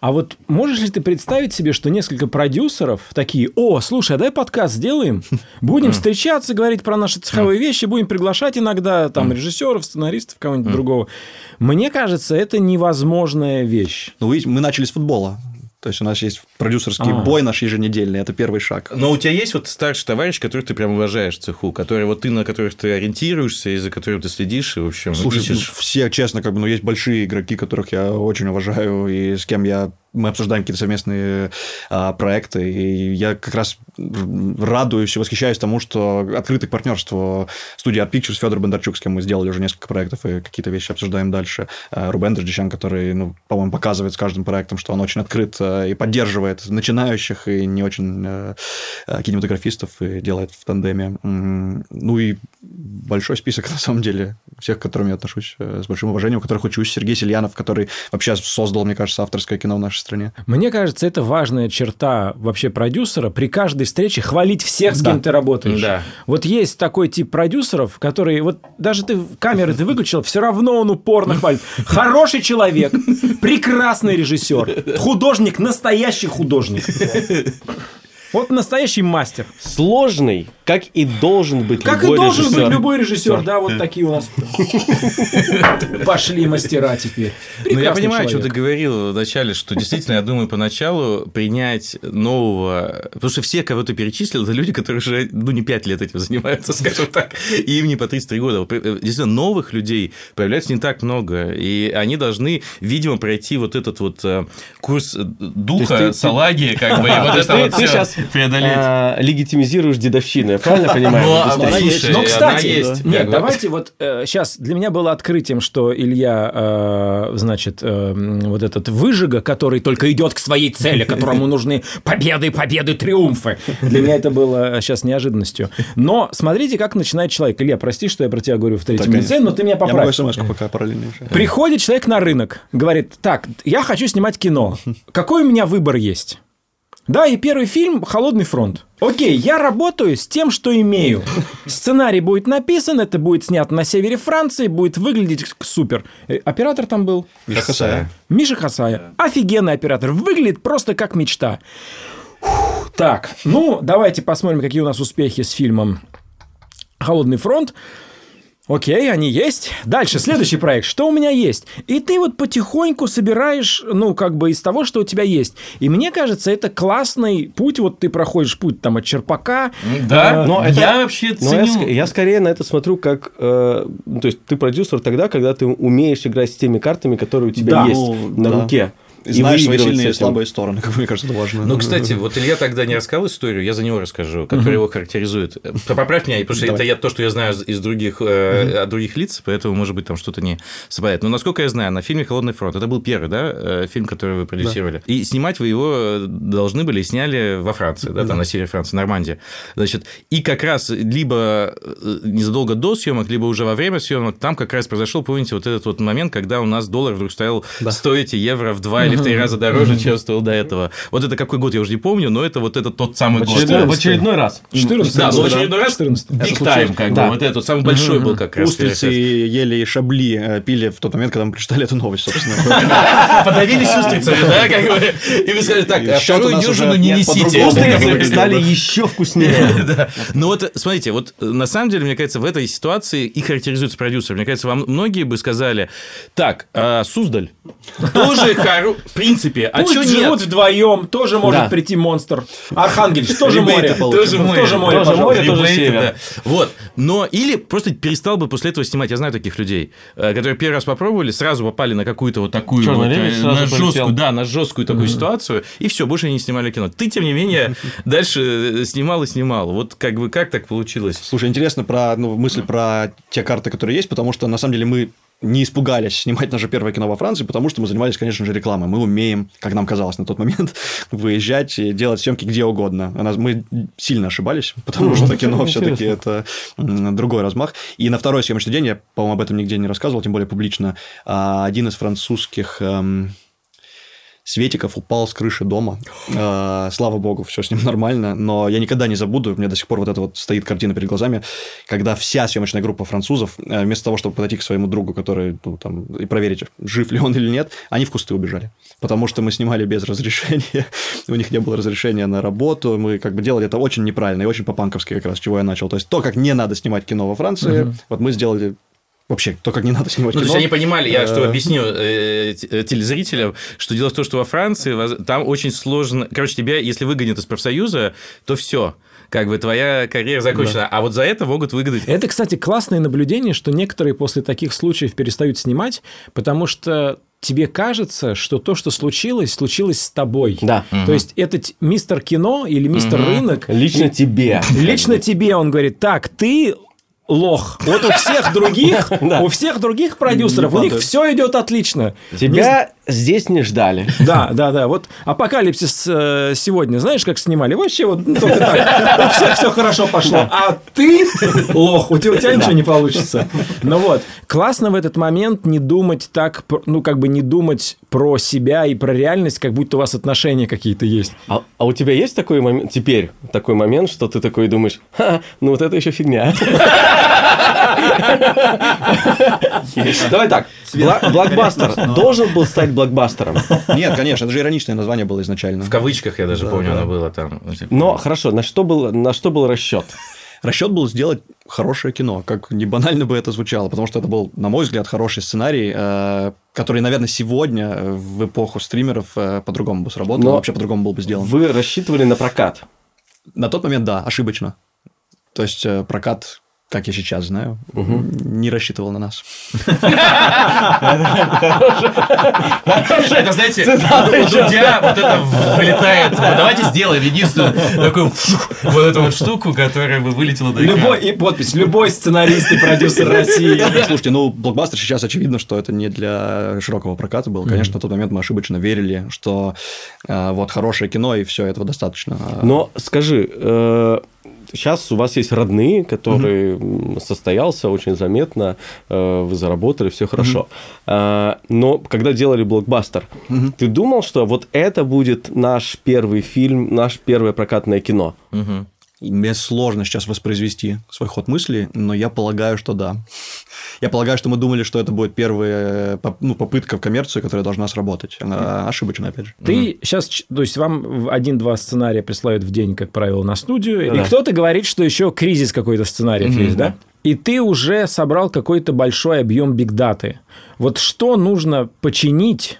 а вот можешь ли ты представить себе, что несколько продюсеров такие, о, слушай, а дай подкаст сделаем, будем встречаться, говорить про наши цеховые вещи, будем приглашать иногда там режиссеров, сценаристов, кого-нибудь другого. Мне кажется, это невозможная вещь. Ну, видите, мы начали с футбола. То есть у нас есть продюсерский А. бой наш еженедельный, это первый шаг. Но у тебя есть вот старший товарищ, которых ты прям уважаешь в цеху, который вот ты на которых ты ориентируешься и за которым ты следишь, и в общем Слушай, ищешь. все, честно, как бы, ну, есть большие игроки, которых я очень уважаю и с кем я мы обсуждаем какие-то совместные а, проекты, и я как раз радуюсь и восхищаюсь тому, что открыты к партнерству студия Art Pictures, Федор Бондарчук, с кем мы сделали уже несколько проектов, и какие-то вещи обсуждаем дальше. А, Рубен Дрождичан, который, ну, по-моему, показывает с каждым проектом, что он очень открыт а, и поддерживает начинающих и не очень а, кинематографистов и делает в тандеме. Ну и большой список, на самом деле, всех, к которым я отношусь э, с большим уважением, у которых учусь. Сергей Сельянов, который вообще создал, мне кажется, авторское кино в нашей стране. Мне кажется, это важная черта вообще продюсера при каждой встрече хвалить всех, с да. кем ты работаешь. Да. Вот есть такой тип продюсеров, который вот даже ты камеры ты выключил, все равно он упорно хвалит. Хороший человек, прекрасный режиссер, художник, настоящий художник. Вот настоящий мастер. Сложный, как и должен быть как любой режиссер. Как и должен режиссер. быть любой режиссер, да, вот такие у нас пошли мастера теперь. Ну, я понимаю, что ты говорил вначале, что действительно, я думаю, поначалу принять нового... Потому что все, кого ты перечислил, это люди, которые уже, ну, не 5 лет этим занимаются, скажем так, и им не по 33 года. Действительно, новых людей появляется не так много, и они должны, видимо, пройти вот этот вот э, курс духа, салаги, как бы, и вот это вот сейчас преодолеть. А, легитимизируешь дедовщину, правильно понимаю? Ну, а, слушай, Но, кстати, есть, нет, да. давайте вот э, сейчас для меня было открытием, что Илья, э, значит, э, вот этот выжига, который только идет к своей цели, которому нужны победы, победы, триумфы. Для меня это было сейчас неожиданностью. Но смотрите, как начинает человек. Илья, прости, что я про тебя говорю в третьем лице, но ты меня поправь. Я могу пока параллельно Приходит человек на рынок, говорит, так, я хочу снимать кино. Какой у меня выбор есть? Да, и первый фильм «Холодный фронт». Окей, я работаю с тем, что имею. Сценарий будет написан, это будет снято на севере Франции, будет выглядеть супер. Э, оператор там был? Миша Хасая. Миша Хасая. Офигенный оператор. Выглядит просто как мечта. Так, ну, давайте посмотрим, какие у нас успехи с фильмом «Холодный фронт». Окей, они есть. Дальше, следующий проект. Что у меня есть? И ты вот потихоньку собираешь, ну, как бы из того, что у тебя есть. И мне кажется, это классный путь. Вот ты проходишь путь там от черпака. Да, а, но это, я вообще ценю... я, я скорее на это смотрю как... Э, то есть, ты продюсер тогда, когда ты умеешь играть с теми картами, которые у тебя да, есть ну, на да. руке и знаешь свои сильные и слабые стороны, как мне кажется, это важно. Ну, кстати, вот Илья тогда не рассказал историю, я за него расскажу, которая его характеризует. Поправь меня, потому что это я, то, что я знаю из других, э, от других лиц, поэтому, может быть, там что-то не совпадает. Но, насколько я знаю, на фильме «Холодный фронт» это был первый, да, э, фильм, который вы продюсировали. И снимать вы его должны были, сняли во Франции, да, там на севере Франции, Нормандия. Значит, и как раз либо э, незадолго до съемок, либо уже во время съемок, там как раз произошел, помните, вот этот вот момент, когда у нас доллар вдруг стоял да. стоить евро в два или в три раза дороже, чем стоил до этого. Вот это какой год, я уже не помню, но это вот это тот самый год. В очередной раз. 14 Да, в очередной раз. 14 Big time, как бы. Вот этот самый большой был как раз. Устрицы ели и шабли э, пили в тот момент, когда мы прочитали эту новость, собственно. Подавились устрицами, да, как бы. И вы сказали, так, вторую дюжину не несите. Устрицы стали еще вкуснее. Ну вот, смотрите, вот на самом деле, мне кажется, в этой ситуации и характеризуется продюсер. Мне кажется, вам многие бы сказали, так, а Суздаль тоже, в принципе, а что живут вдвоем, тоже может прийти монстр. Архангельск, тоже море. Тоже море. Тоже море, тоже море, тоже север. Вот. Но или просто перестал бы после этого снимать. Я знаю таких людей, э, которые первый раз попробовали, сразу попали на какую-то вот такую вот, э, на жесткую, да, на жесткую такую ситуацию, и все, больше не снимали кино. Ты, тем не менее, дальше э, снимал и снимал. Вот как бы как так получилось? Слушай, интересно про ну, мысль про те карты, которые есть, потому что на самом деле мы не испугались снимать наше первое кино во Франции, потому что мы занимались, конечно же, рекламой. Мы умеем, как нам казалось на тот момент, выезжать и делать съемки где угодно. Мы сильно ошибались, потому что кино все-таки это другой размах. И на второй съемочный день, я, по-моему, об этом нигде не рассказывал, тем более публично, а, один из французских эм, Светиков упал с крыши дома. Э, слава богу, все с ним нормально. Но я никогда не забуду, у меня до сих пор вот эта вот стоит картина перед глазами, когда вся съемочная группа французов, э, вместо того, чтобы подойти к своему другу, который, ну, там, и проверить, жив ли он или нет, они в кусты убежали. Потому что мы снимали без разрешения, у них не было разрешения на работу, мы как бы делали это очень неправильно и очень по-панковски как раз, чего я начал. То есть, то, как не надо снимать кино во Франции, вот мы сделали вообще, то, как не надо снимать Ну, то кино. есть они понимали, я что Э, объясню э, э, телезрителям, что дело в том, что во Франции там очень сложно. Короче, тебя, если выгонят из профсоюза, то все. Как бы твоя карьера закончена. А вот за это могут выгнать. Это, кстати, классное наблюдение, что некоторые после таких случаев перестают снимать, потому что тебе кажется, что то, что случилось, случилось с тобой. Да. То есть этот мистер кино или мистер рынок Лично тебе. Лично тебе он говорит, так, ты лох. Вот у всех других, у всех других продюсеров, у них все идет отлично. Тебя здесь не ждали. Да, да, да. Вот апокалипсис э, сегодня, знаешь, как снимали? Вообще вот только так. У всех все хорошо пошло. А ты лох, у тебя, у тебя ничего не получится. Ну вот, классно в этот момент не думать так, ну как бы не думать про себя и про реальность, как будто у вас отношения какие-то есть. А, а у тебя есть такой момент, теперь такой момент, что ты такой думаешь, «Ха, ну вот это еще фигня. Давай так, блокбастер должен был стать блокбастером. Нет, конечно, это же ироничное название было изначально. В кавычках я даже Да, помню, оно было там. ну, типа, Но хорошо, на что был, на что был расчет? Расчет был сделать хорошее кино, как не банально бы это звучало, потому что это был, на мой взгляд, хороший сценарий, э, который, наверное, сегодня в эпоху стримеров э, по-другому бы сработал, Но вообще по-другому был бы сделан. Вы рассчитывали на прокат. На тот момент, да, ошибочно. То есть э, прокат, как я сейчас знаю, не рассчитывал на нас. Это, знаете, Дудя вот это вылетает. Вот Давайте сделаем единственную такую вот эту вот штуку, которая бы вылетела до. Любой, и подпись, любой сценарист и продюсер России. Слушайте, ну, блокбастер сейчас очевидно, что это не для широкого проката был. Конечно, на тот момент мы ошибочно верили, что э, вот хорошее кино, и все этого достаточно. Но скажи, сейчас у вас есть родные, который м, состоялся очень заметно, э, вы заработали, все хорошо. А, Но когда делали блокбастер, ты думал, что вот это будет наш первый фильм, наш первое прокатное кино? Мгм. И мне сложно сейчас воспроизвести свой ход мысли, но я полагаю, что да. Я полагаю, что мы думали, что это будет первая поп- ну, попытка в коммерцию, которая должна сработать. Она ошибочна, опять же. Ты сейчас, то есть вам один-два сценария присылают в день, как правило, на студию, и Да. кто-то говорит, что еще кризис какой-то сценариев есть, да? И ты уже собрал какой-то большой объем бигдаты. Вот что нужно починить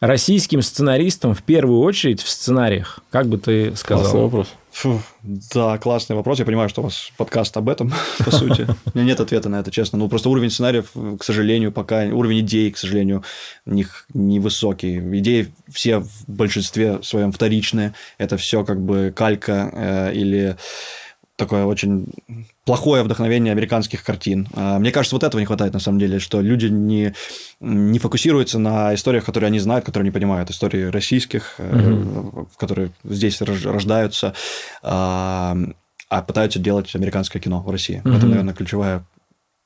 российским сценаристам в первую очередь в сценариях? Как бы ты Классный сказал? вопрос. Фу, да, классный вопрос. Я понимаю, что у вас подкаст об этом, по сути. У меня нет ответа на это, честно. Ну, просто уровень сценариев, к сожалению, пока... Уровень идей, к сожалению, у них невысокий. Идеи все в большинстве своем вторичные. Это все как бы калька э, или такое очень плохое вдохновение американских картин. А, Мне кажется, вот этого не хватает на самом деле, что люди не, не фокусируются на историях, которые они знают, которые они понимают, истории российских, в которые здесь рож- рождаются, а а пытаются делать американское кино в России. Это, наверное, ключевая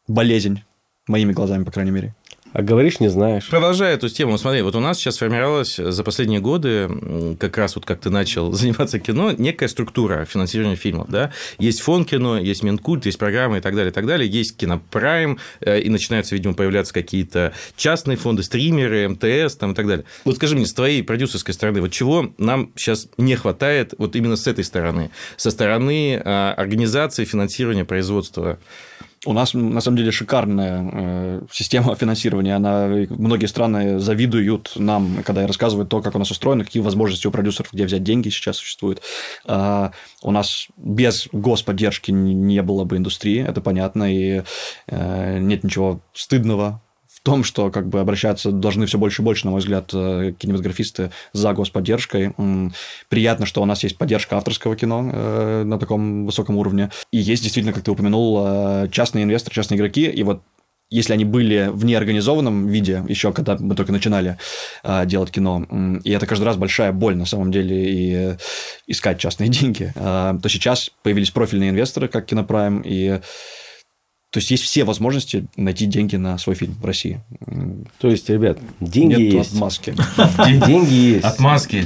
болезнь, моими глазами, по крайней мере. А говоришь, не знаешь. Продолжая эту тему, смотри, вот у нас сейчас формировалась за последние годы, как раз вот как ты начал заниматься кино, некая структура финансирования фильмов, да? Есть фонд кино, есть Минкульт, есть программы и так далее, и так далее, есть Кинопрайм, э, и начинаются, видимо, появляться какие-то частные фонды, стримеры, МТС там и так далее. Вот скажи мне, с твоей продюсерской стороны, вот чего нам сейчас не хватает вот именно с этой стороны, со стороны а, организации финансирования производства? У нас, на самом деле, шикарная э, система финансирования. Она, многие страны завидуют нам, когда рассказывают то, как у нас устроено, какие возможности у продюсеров, где взять деньги сейчас существуют. А, у нас без господдержки не было бы индустрии, это понятно, и э, нет ничего стыдного том, что как бы обращаться должны все больше и больше, на мой взгляд, э, кинематографисты за господдержкой. Приятно, что у нас есть поддержка авторского кино э, на таком высоком уровне. И есть действительно, как ты упомянул, э, частные инвесторы, частные игроки. И вот если они были в неорганизованном виде, еще когда мы только начинали э, делать кино, и это каждый раз большая боль на самом деле, и э, искать частные деньги, э, то сейчас появились профильные инвесторы, как Кинопрайм, и то есть есть все возможности найти деньги на свой фильм в России. То есть, ребят, деньги Нет есть. отмазки. Деньги есть. Отмазки.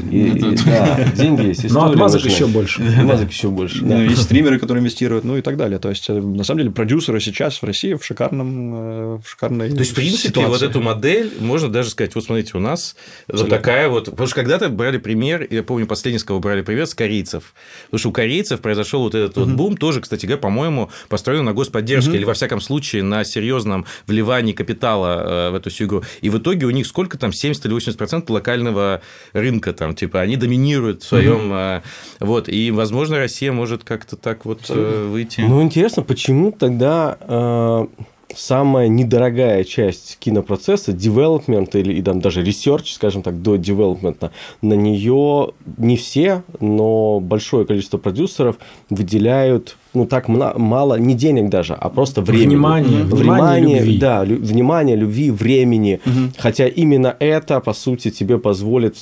Да, деньги есть. Но отмазок еще больше. Отмазок еще больше. Ну, есть стримеры, которые инвестируют, ну и так далее. То есть, э, на самом деле, продюсеры сейчас в России в шикарном, э, в шикарной То есть, в принципе, вот эту модель можно даже сказать, вот смотрите, у нас вот такая вот... Потому что когда-то брали пример, я помню, последний, с кого брали пример, с корейцев. Потому что у корейцев произошел вот этот вот бум, тоже, кстати говоря, по-моему, построен на господдержке или во всяком случае, на серьезном вливании капитала в эту всю игру. И в итоге у них сколько там, 70 или 80 процентов локального рынка там, типа, они доминируют в своем... Угу. Вот, и, возможно, Россия может как-то так вот выйти. Ну, интересно, почему тогда самая недорогая часть кинопроцесса, development или и там даже research, скажем так, до development, на нее не все, но большое количество продюсеров выделяют ну так мало, не денег даже, а просто времени. Внимание, внимание, любви. Да, лю, внимание, любви, времени. Угу. Хотя именно это, по сути, тебе позволит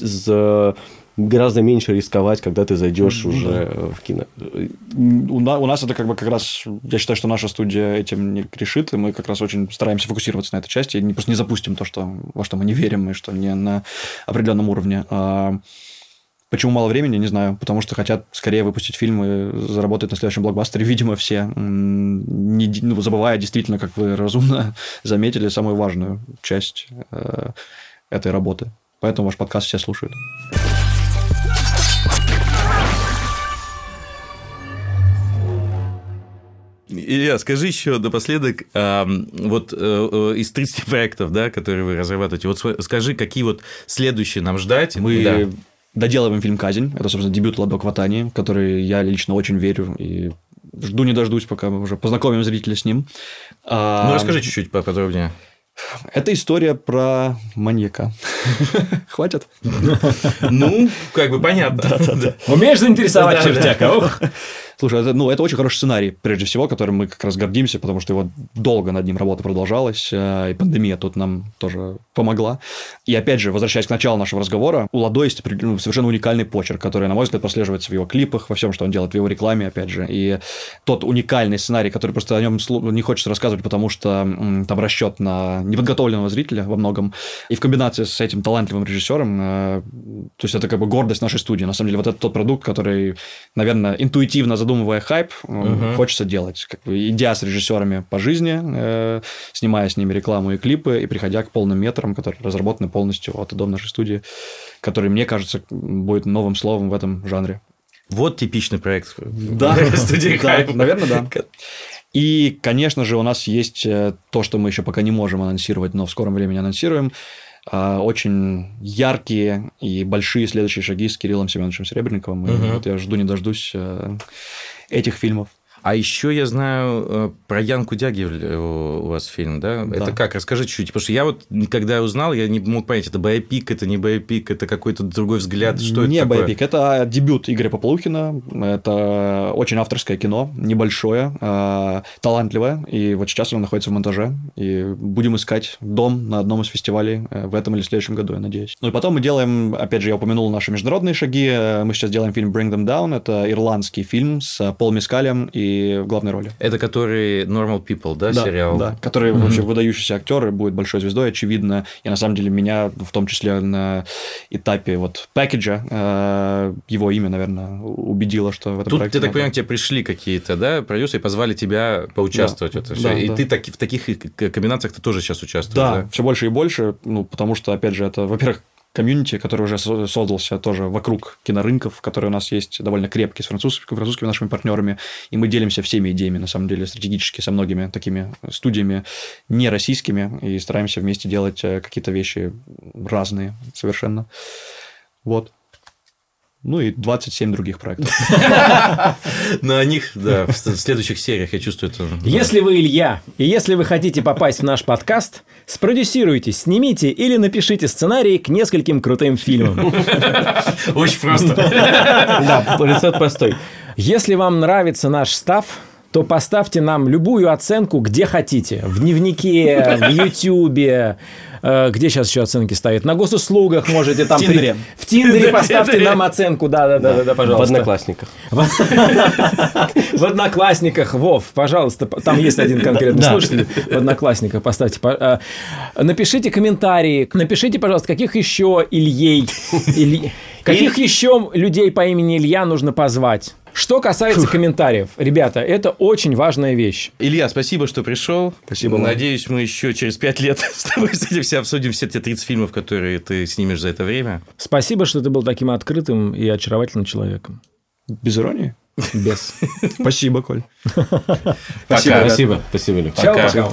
гораздо меньше рисковать, когда ты зайдешь mm-hmm. уже в кино. У, у нас это как бы как раз, я считаю, что наша студия этим не решит, и мы как раз очень стараемся фокусироваться на этой части, и не, просто не запустим то, что, во что мы не верим, и что не на определенном уровне. А, Почему мало времени, не знаю. Потому что хотят скорее выпустить фильм и заработать на следующем блокбастере. Видимо, все, не, ну, забывая действительно, как вы разумно заметили, самую важную часть э, этой работы. Поэтому ваш подкаст все слушают. Илья, скажи еще напоследок, вот э, э, из 30 проектов, да, которые вы разрабатываете, вот скажи, какие вот следующие нам ждать? Мы да. доделываем фильм «Казнь». Это, собственно, дебют Ладо Кватани, который я лично очень верю и жду не дождусь, пока мы уже познакомим зрителя с ним. Ну, расскажи чуть-чуть поподробнее. Это история про маньяка. Хватит? Ну, как бы понятно. Умеешь заинтересовать чертяка? Слушай, это, ну, это очень хороший сценарий, прежде всего, которым мы как раз гордимся, потому что его долго над ним работа продолжалась, э, и пандемия тут нам тоже помогла. И опять же, возвращаясь к началу нашего разговора, у Ладо есть ну, совершенно уникальный почерк, который, на мой взгляд, прослеживается в его клипах, во всем, что он делает, в его рекламе, опять же. И тот уникальный сценарий, который просто о нем не хочется рассказывать, потому что там расчет на неподготовленного зрителя во многом. И в комбинации с этим талантливым режиссером, э, то есть это как бы гордость нашей студии. На самом деле, вот это тот продукт, который, наверное, интуитивно задумывая хайп, угу. хочется делать. Как бы идя с режиссерами по жизни, э, снимая с ними рекламу и клипы, и приходя к полным метрам, которые разработаны полностью от и до нашей студии, который, мне кажется, будет новым словом в этом жанре. Вот типичный проект. Да, студии да, наверное, да. И, конечно же, у нас есть э, то, что мы еще пока не можем анонсировать, но в скором времени анонсируем. А, очень яркие и большие следующие шаги с Кириллом Семеновичем Серебренниковым. Угу. вот я жду не дождусь э, этих фильмов. А еще я знаю э, про Янку Дягиль э, у вас фильм, да? да? Это как? Расскажи чуть-чуть. Потому что я вот, когда узнал, я не мог понять, это боепик, это не боепик, это какой-то другой взгляд. Что не это такое? боепик, это дебют Игоря Поплухина. Это очень авторское кино, небольшое, э, талантливое. И вот сейчас оно находится в монтаже. И будем искать дом на одном из фестивалей в этом или следующем году, я надеюсь. Ну и потом мы делаем, опять же, я упомянул наши международные шаги. Мы сейчас делаем фильм Bring Them Down. Это ирландский фильм с Пол Мискалем и в главной роли. Это который Normal People, да, да сериал? Да, который mm-hmm. вообще выдающийся актер и будет большой звездой, очевидно. И на самом деле меня, в том числе на этапе вот пакеджа, э, его имя, наверное, убедило, что в этом Тут, проекте... я так понимаю, к тебе пришли какие-то, да, продюсеры и позвали тебя поучаствовать да, в этом. Да, и да. ты так, в таких комбинациях ты тоже сейчас участвуешь, да? Да, все больше и больше, ну, потому что, опять же, это, во-первых, комьюнити, который уже создался тоже вокруг кинорынков, которые у нас есть довольно крепкие с французскими, французскими нашими партнерами, и мы делимся всеми идеями, на самом деле, стратегически со многими такими студиями не российскими, и стараемся вместе делать э, какие-то вещи разные совершенно. Вот. Ну и 27 других проектов. На них, да, в следующих сериях я чувствую это. Если вы Илья, и если вы хотите попасть в наш подкаст, спродюсируйте, снимите или напишите сценарий к нескольким крутым фильмам. Очень просто. Да, рецепт простой. Если вам нравится наш став, то поставьте нам любую оценку, где хотите. В дневнике, в Ютьюбе, где сейчас еще оценки ставят? На госуслугах можете там... В Тиндере. В Тиндере поставьте нам оценку, да-да-да, да, пожалуйста. В Одноклассниках. В Одноклассниках, Вов, пожалуйста, там есть один конкретный слушатель. В Одноклассниках поставьте. Э, напишите комментарии, напишите, пожалуйста, каких еще Ильей, каких еще людей по имени Илья нужно позвать. Что касается Фух. комментариев, ребята, это очень важная вещь. Илья, спасибо, что пришел. Спасибо. Надеюсь, мы еще через пять лет с тобой встретимся, обсудим все те 30 фильмов, которые ты снимешь за это время. Спасибо, что ты был таким открытым и очаровательным человеком. Без иронии. Без. Спасибо, Коль. Пока. Спасибо, спасибо, Люк. Пока.